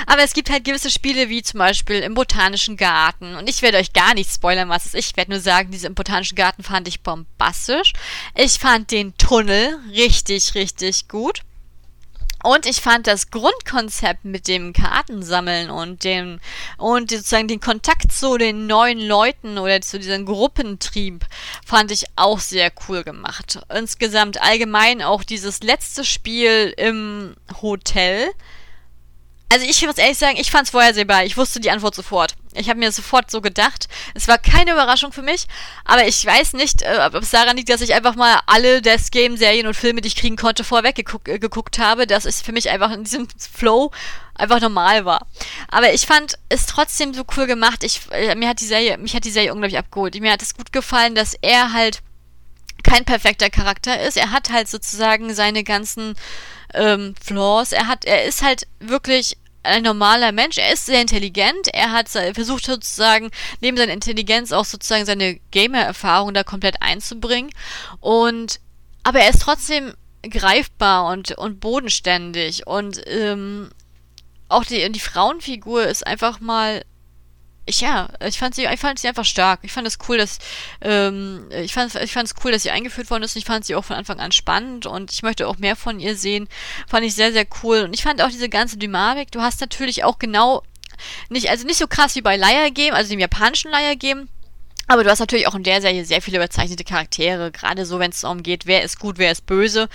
Aber es gibt halt gewisse Spiele wie zum Beispiel im Botanischen Garten. Und ich werde euch gar nicht spoilern, was es ist. Ich werde nur sagen, diese im Botanischen Garten fand ich bombastisch. Ich fand den Tunnel richtig, richtig gut. Und ich fand das Grundkonzept mit dem Kartensammeln und dem und sozusagen den Kontakt zu den neuen Leuten oder zu diesem Gruppentrieb fand ich auch sehr cool gemacht. Insgesamt allgemein auch dieses letzte Spiel im Hotel also ich muss ehrlich sagen, ich fand es vorhersehbar. Ich wusste die Antwort sofort. Ich habe mir sofort so gedacht. Es war keine Überraschung für mich, aber ich weiß nicht, äh, ob es daran liegt, dass ich einfach mal alle Death Game Serien und Filme, die ich kriegen konnte, vorweg geguckt, äh, geguckt habe, dass es für mich einfach in diesem Flow einfach normal war. Aber ich fand es trotzdem so cool gemacht. Ich, äh, mir hat die Serie, mich hat die Serie unglaublich abgeholt. Mir hat es gut gefallen, dass er halt kein perfekter Charakter ist. Er hat halt sozusagen seine ganzen ähm, Flaws. Er hat, er ist halt wirklich ein normaler Mensch. Er ist sehr intelligent. Er hat versucht sozusagen neben seiner Intelligenz auch sozusagen seine Gamer-Erfahrung da komplett einzubringen. Und aber er ist trotzdem greifbar und und bodenständig und ähm, auch die die Frauenfigur ist einfach mal ich, ja, ich fand sie, ich fand sie einfach stark. Ich fand es cool, dass, ähm, ich fand, ich fand es cool, dass sie eingeführt worden ist. Ich fand sie auch von Anfang an spannend und ich möchte auch mehr von ihr sehen. Fand ich sehr, sehr cool. Und ich fand auch diese ganze Dynamik. Du hast natürlich auch genau, nicht, also nicht so krass wie bei Liar Game, also dem japanischen Liar Game. Aber du hast natürlich auch in der Serie sehr viele überzeichnete Charaktere, gerade so, wenn es darum geht, wer ist gut, wer ist böse,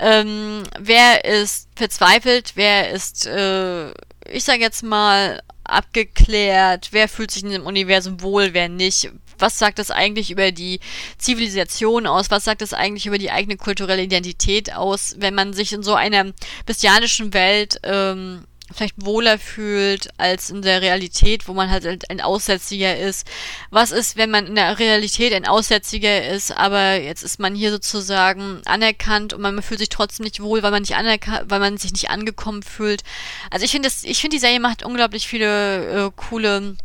ähm, wer ist verzweifelt, wer ist, äh, ich sag jetzt mal, abgeklärt, wer fühlt sich in dem Universum wohl, wer nicht. Was sagt das eigentlich über die Zivilisation aus? Was sagt das eigentlich über die eigene kulturelle Identität aus, wenn man sich in so einer bestialischen Welt ähm, vielleicht wohler fühlt als in der Realität, wo man halt ein Aussätziger ist. Was ist, wenn man in der Realität ein Aussätziger ist, aber jetzt ist man hier sozusagen anerkannt und man fühlt sich trotzdem nicht wohl, weil man nicht anerkannt, weil man sich nicht angekommen fühlt. Also ich finde das, ich finde die Serie macht unglaublich viele äh, coole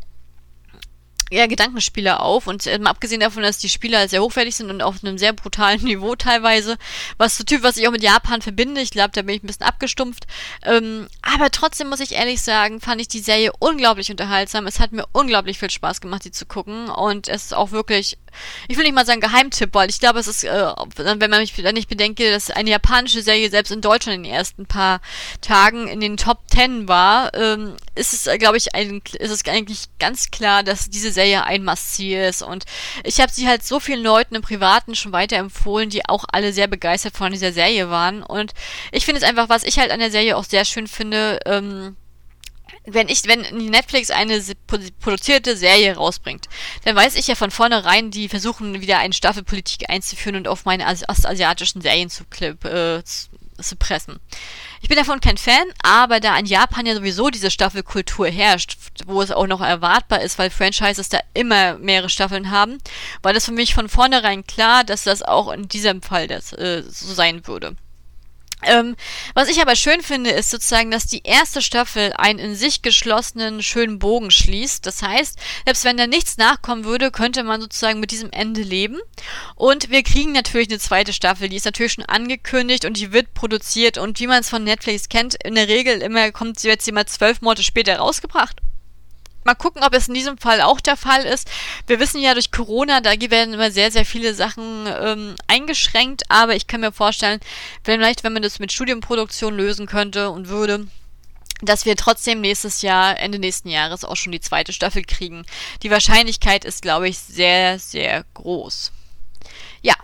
ja, Gedankenspiele auf und ähm, abgesehen davon, dass die Spieler sehr hochwertig sind und auf einem sehr brutalen Niveau teilweise, was so Typ, was ich auch mit Japan verbinde, ich glaube, da bin ich ein bisschen abgestumpft, ähm, aber trotzdem muss ich ehrlich sagen, fand ich die Serie unglaublich unterhaltsam, es hat mir unglaublich viel Spaß gemacht, die zu gucken und es ist auch wirklich ich will nicht mal sagen Geheimtipp, weil ich glaube, es ist, äh, wenn man mich, wenn ich bedenke, dass eine japanische Serie selbst in Deutschland in den ersten paar Tagen in den Top Ten war, ähm, ist es, äh, glaube ich, ein, ist es eigentlich ganz klar, dass diese Serie ein Must-See ist. Und ich habe sie halt so vielen Leuten im Privaten schon weiterempfohlen, die auch alle sehr begeistert von dieser Serie waren. Und ich finde es einfach, was ich halt an der Serie auch sehr schön finde, ähm, wenn ich, wenn Netflix eine produzierte Serie rausbringt, dann weiß ich ja von vornherein, die versuchen wieder eine Staffelpolitik einzuführen und auf meine ostasiatischen Serien zu, äh, zu pressen. Ich bin davon kein Fan, aber da in Japan ja sowieso diese Staffelkultur herrscht, wo es auch noch erwartbar ist, weil Franchises da immer mehrere Staffeln haben, war das für mich von vornherein klar, dass das auch in diesem Fall das, äh, so sein würde. Ähm, was ich aber schön finde, ist sozusagen, dass die erste Staffel einen in sich geschlossenen, schönen Bogen schließt. Das heißt, selbst wenn da nichts nachkommen würde, könnte man sozusagen mit diesem Ende leben. Und wir kriegen natürlich eine zweite Staffel, die ist natürlich schon angekündigt und die wird produziert. Und wie man es von Netflix kennt, in der Regel immer kommt sie jetzt immer zwölf Monate später rausgebracht. Mal gucken, ob es in diesem Fall auch der Fall ist. Wir wissen ja durch Corona, da werden immer sehr, sehr viele Sachen ähm, eingeschränkt, aber ich kann mir vorstellen, vielleicht, wenn man das mit Studienproduktion lösen könnte und würde, dass wir trotzdem nächstes Jahr, Ende nächsten Jahres auch schon die zweite Staffel kriegen. Die Wahrscheinlichkeit ist, glaube ich, sehr, sehr groß. Ja,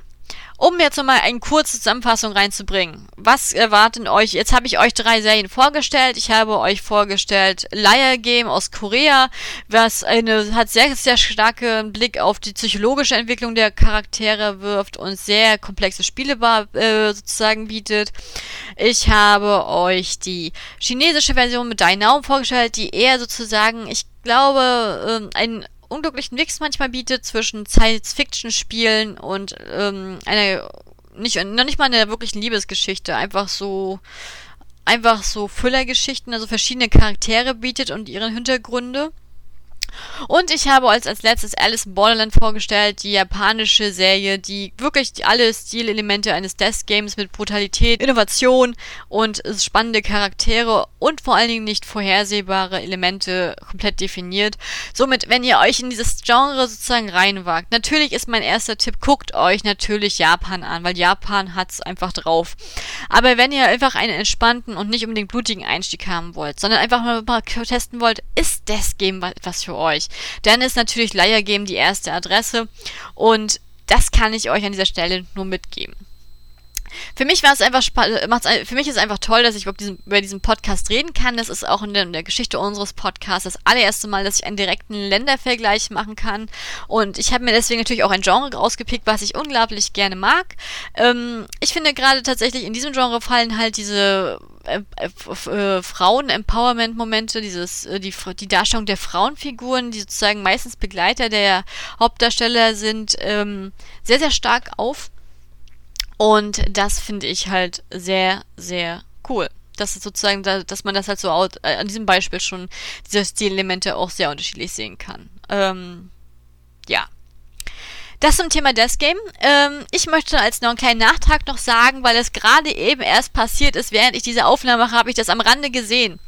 um jetzt nochmal eine kurze Zusammenfassung reinzubringen. Was erwarten euch? Jetzt habe ich euch drei Serien vorgestellt. Ich habe euch vorgestellt Liar Game aus Korea, was eine, hat sehr, sehr starken Blick auf die psychologische Entwicklung der Charaktere wirft und sehr komplexe Spiele äh, sozusagen bietet. Ich habe euch die chinesische Version mit Dai Now vorgestellt, die eher sozusagen, ich glaube, ähm, ein unglücklichen Mix manchmal bietet zwischen Science-Fiction-Spielen und ähm, einer nicht, noch nicht mal einer wirklichen Liebesgeschichte, einfach so einfach so Füllergeschichten, also verschiedene Charaktere bietet und ihren Hintergründe. Und ich habe als, als letztes Alice in Borderland vorgestellt, die japanische Serie, die wirklich alle Stilelemente eines Death Games mit Brutalität, Innovation und spannende Charaktere und vor allen Dingen nicht vorhersehbare Elemente komplett definiert. Somit, wenn ihr euch in dieses Genre sozusagen reinwagt, natürlich ist mein erster Tipp, guckt euch natürlich Japan an, weil Japan hat's einfach drauf. Aber wenn ihr einfach einen entspannten und nicht unbedingt blutigen Einstieg haben wollt, sondern einfach mal testen wollt, ist Death Game was für euch? Euch. Dann ist natürlich Liar Game die erste Adresse und das kann ich euch an dieser Stelle nur mitgeben. Für mich war es einfach macht's, für mich ist es einfach toll, dass ich über diesen, über diesen Podcast reden kann. Das ist auch in der, in der, Geschichte unseres Podcasts das allererste Mal, dass ich einen direkten Ländervergleich machen kann. Und ich habe mir deswegen natürlich auch ein Genre rausgepickt, was ich unglaublich gerne mag. Ähm, ich finde gerade tatsächlich in diesem Genre fallen halt diese äh, äh, Frauen-Empowerment-Momente, dieses, äh, die, die Darstellung der Frauenfiguren, die sozusagen meistens Begleiter der Hauptdarsteller sind, ähm, sehr, sehr stark auf. Und das finde ich halt sehr, sehr cool. Dass sozusagen, dass man das halt so an diesem Beispiel schon diese Stilelemente auch sehr unterschiedlich sehen kann. Ähm, ja. Das zum Thema Death Game. Ähm, ich möchte als noch einen kleinen Nachtrag noch sagen, weil es gerade eben erst passiert ist, während ich diese Aufnahme mache, habe ich das am Rande gesehen.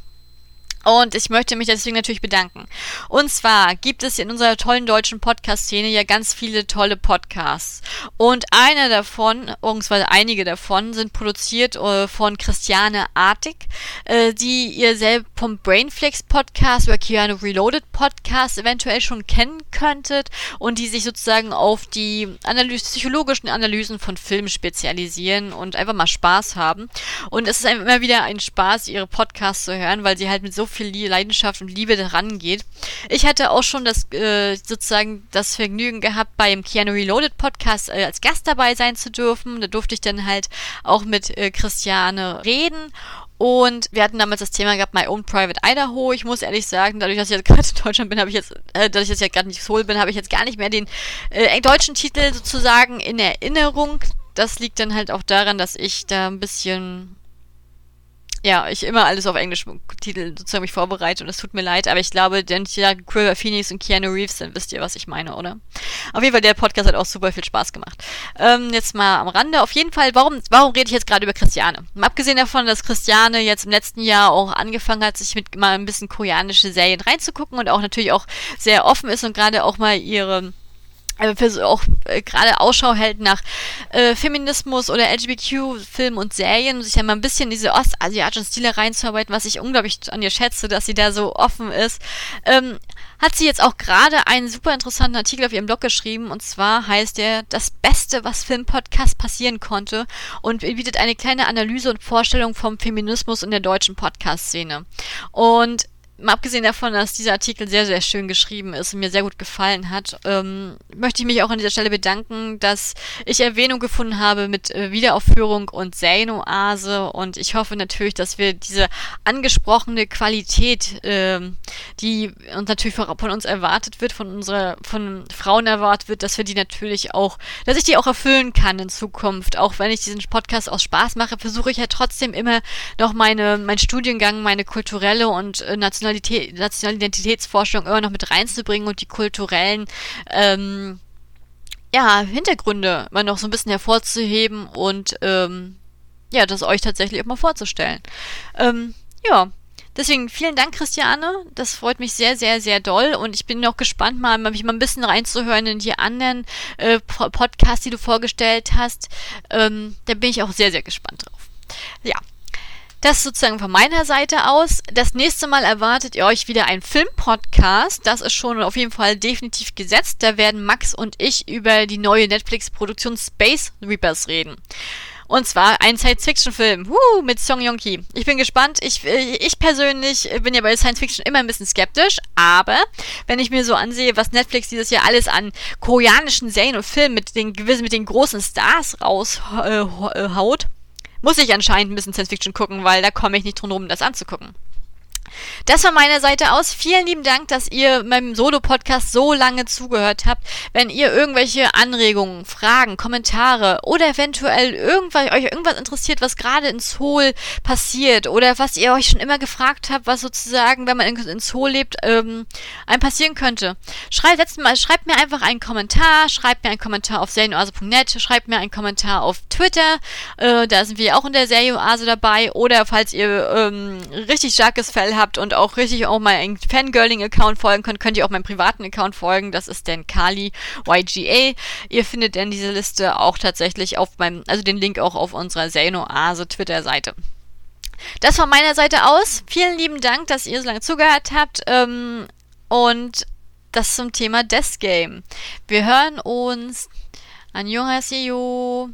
Und ich möchte mich deswegen natürlich bedanken. Und zwar gibt es in unserer tollen deutschen Podcast-Szene ja ganz viele tolle Podcasts. Und einer davon, beziehungsweise einige davon, sind produziert äh, von Christiane Artig, äh, die ihr selbst vom Brainflex Podcast oder Keanu Reloaded Podcast eventuell schon kennen könntet und die sich sozusagen auf die Analyse, psychologischen Analysen von Filmen spezialisieren und einfach mal Spaß haben. Und es ist immer wieder ein Spaß, ihre Podcasts zu hören, weil sie halt mit so viel Leidenschaft und Liebe daran geht. Ich hatte auch schon das äh, sozusagen das Vergnügen gehabt, beim Keanu Reloaded Podcast äh, als Gast dabei sein zu dürfen. Da durfte ich dann halt auch mit äh, Christiane reden und wir hatten damals das Thema gehabt, My Own Private Idaho. Ich muss ehrlich sagen, dadurch, dass ich jetzt gerade in Deutschland bin, habe ich jetzt, äh, dass ich jetzt gerade nicht Soul bin, habe ich jetzt gar nicht mehr den äh, deutschen Titel sozusagen in Erinnerung. Das liegt dann halt auch daran, dass ich da ein bisschen ja, ich immer alles auf Englisch Titel sozusagen mich vorbereite und es tut mir leid, aber ich glaube, denn ja, Quiver Phoenix und Keanu Reeves, dann wisst ihr, was ich meine, oder? Auf jeden Fall, der Podcast hat auch super viel Spaß gemacht. Ähm, jetzt mal am Rande. Auf jeden Fall, warum, warum rede ich jetzt gerade über Christiane? Abgesehen davon, dass Christiane jetzt im letzten Jahr auch angefangen hat, sich mit mal ein bisschen koreanische Serien reinzugucken und auch natürlich auch sehr offen ist und gerade auch mal ihre auch äh, gerade Ausschau hält nach äh, Feminismus oder LGBTQ-Filmen und Serien, sich ja mal ein bisschen in diese ostasiatischen Stile reinzuarbeiten, was ich unglaublich an ihr schätze, dass sie da so offen ist, ähm, hat sie jetzt auch gerade einen super interessanten Artikel auf ihrem Blog geschrieben und zwar heißt der Das Beste, was Filmpodcast passieren konnte und bietet eine kleine Analyse und Vorstellung vom Feminismus in der deutschen Podcast-Szene. Und mal abgesehen davon, dass dieser Artikel sehr, sehr schön geschrieben ist und mir sehr gut gefallen hat, ähm, möchte ich mich auch an dieser Stelle bedanken, dass ich Erwähnung gefunden habe mit äh, Wiederaufführung und Serienoase und ich hoffe natürlich, dass wir diese angesprochene Qualität, äh, die uns natürlich von uns erwartet wird, von unserer, von Frauen erwartet wird, dass wir die natürlich auch, dass ich die auch erfüllen kann in Zukunft. Auch wenn ich diesen Podcast aus Spaß mache, versuche ich ja trotzdem immer noch meine, mein Studiengang, meine kulturelle und äh, nationale Nationalität, nationale Identitätsforschung immer noch mit reinzubringen und die kulturellen ähm, ja, Hintergründe immer noch so ein bisschen hervorzuheben und ähm, ja, das euch tatsächlich auch mal vorzustellen. Ähm, ja, Deswegen vielen Dank, Christiane. Das freut mich sehr, sehr, sehr doll. Und ich bin noch gespannt, mal, mich mal ein bisschen reinzuhören in die anderen äh, Podcasts, die du vorgestellt hast. Ähm, da bin ich auch sehr, sehr gespannt drauf. Ja, das sozusagen von meiner Seite aus. Das nächste Mal erwartet ihr euch wieder ein Film-Podcast. Das ist schon auf jeden Fall definitiv gesetzt. Da werden Max und ich über die neue Netflix-Produktion Space Reapers reden. Und zwar ein Science-Fiction-Film Woo, mit Song Yong-ki. Ich bin gespannt. Ich, ich persönlich bin ja bei Science-Fiction immer ein bisschen skeptisch, aber wenn ich mir so ansehe, was Netflix dieses Jahr alles an koreanischen Serien und Filmen mit den gewissen, mit den großen Stars raushaut, äh, muss ich anscheinend ein bisschen Science Fiction gucken, weil da komme ich nicht drum rum, das anzugucken. Das von meiner Seite aus. Vielen lieben Dank, dass ihr meinem Solo-Podcast so lange zugehört habt. Wenn ihr irgendwelche Anregungen, Fragen, Kommentare oder eventuell irgendwas, euch irgendwas interessiert, was gerade in Seoul passiert oder was ihr euch schon immer gefragt habt, was sozusagen, wenn man in, in Seoul lebt, ähm, einem passieren könnte, schreibt, setzt mal, schreibt mir einfach einen Kommentar, schreibt mir einen Kommentar auf serienoase.net, schreibt mir einen Kommentar auf Twitter, äh, da sind wir auch in der Serieoase dabei oder falls ihr ähm, richtig starkes Fell habt, habt und auch richtig auch mal einen Fangirling-Account folgen könnt, könnt ihr auch meinem privaten Account folgen. Das ist dann Kali YGA. Ihr findet dann diese Liste auch tatsächlich auf meinem, also den Link auch auf unserer Zenoase Twitter-Seite. Das von meiner Seite aus. Vielen lieben Dank, dass ihr so lange zugehört habt. Ähm, und das zum Thema Death Game. Wir hören uns. Annyeonghaseyo.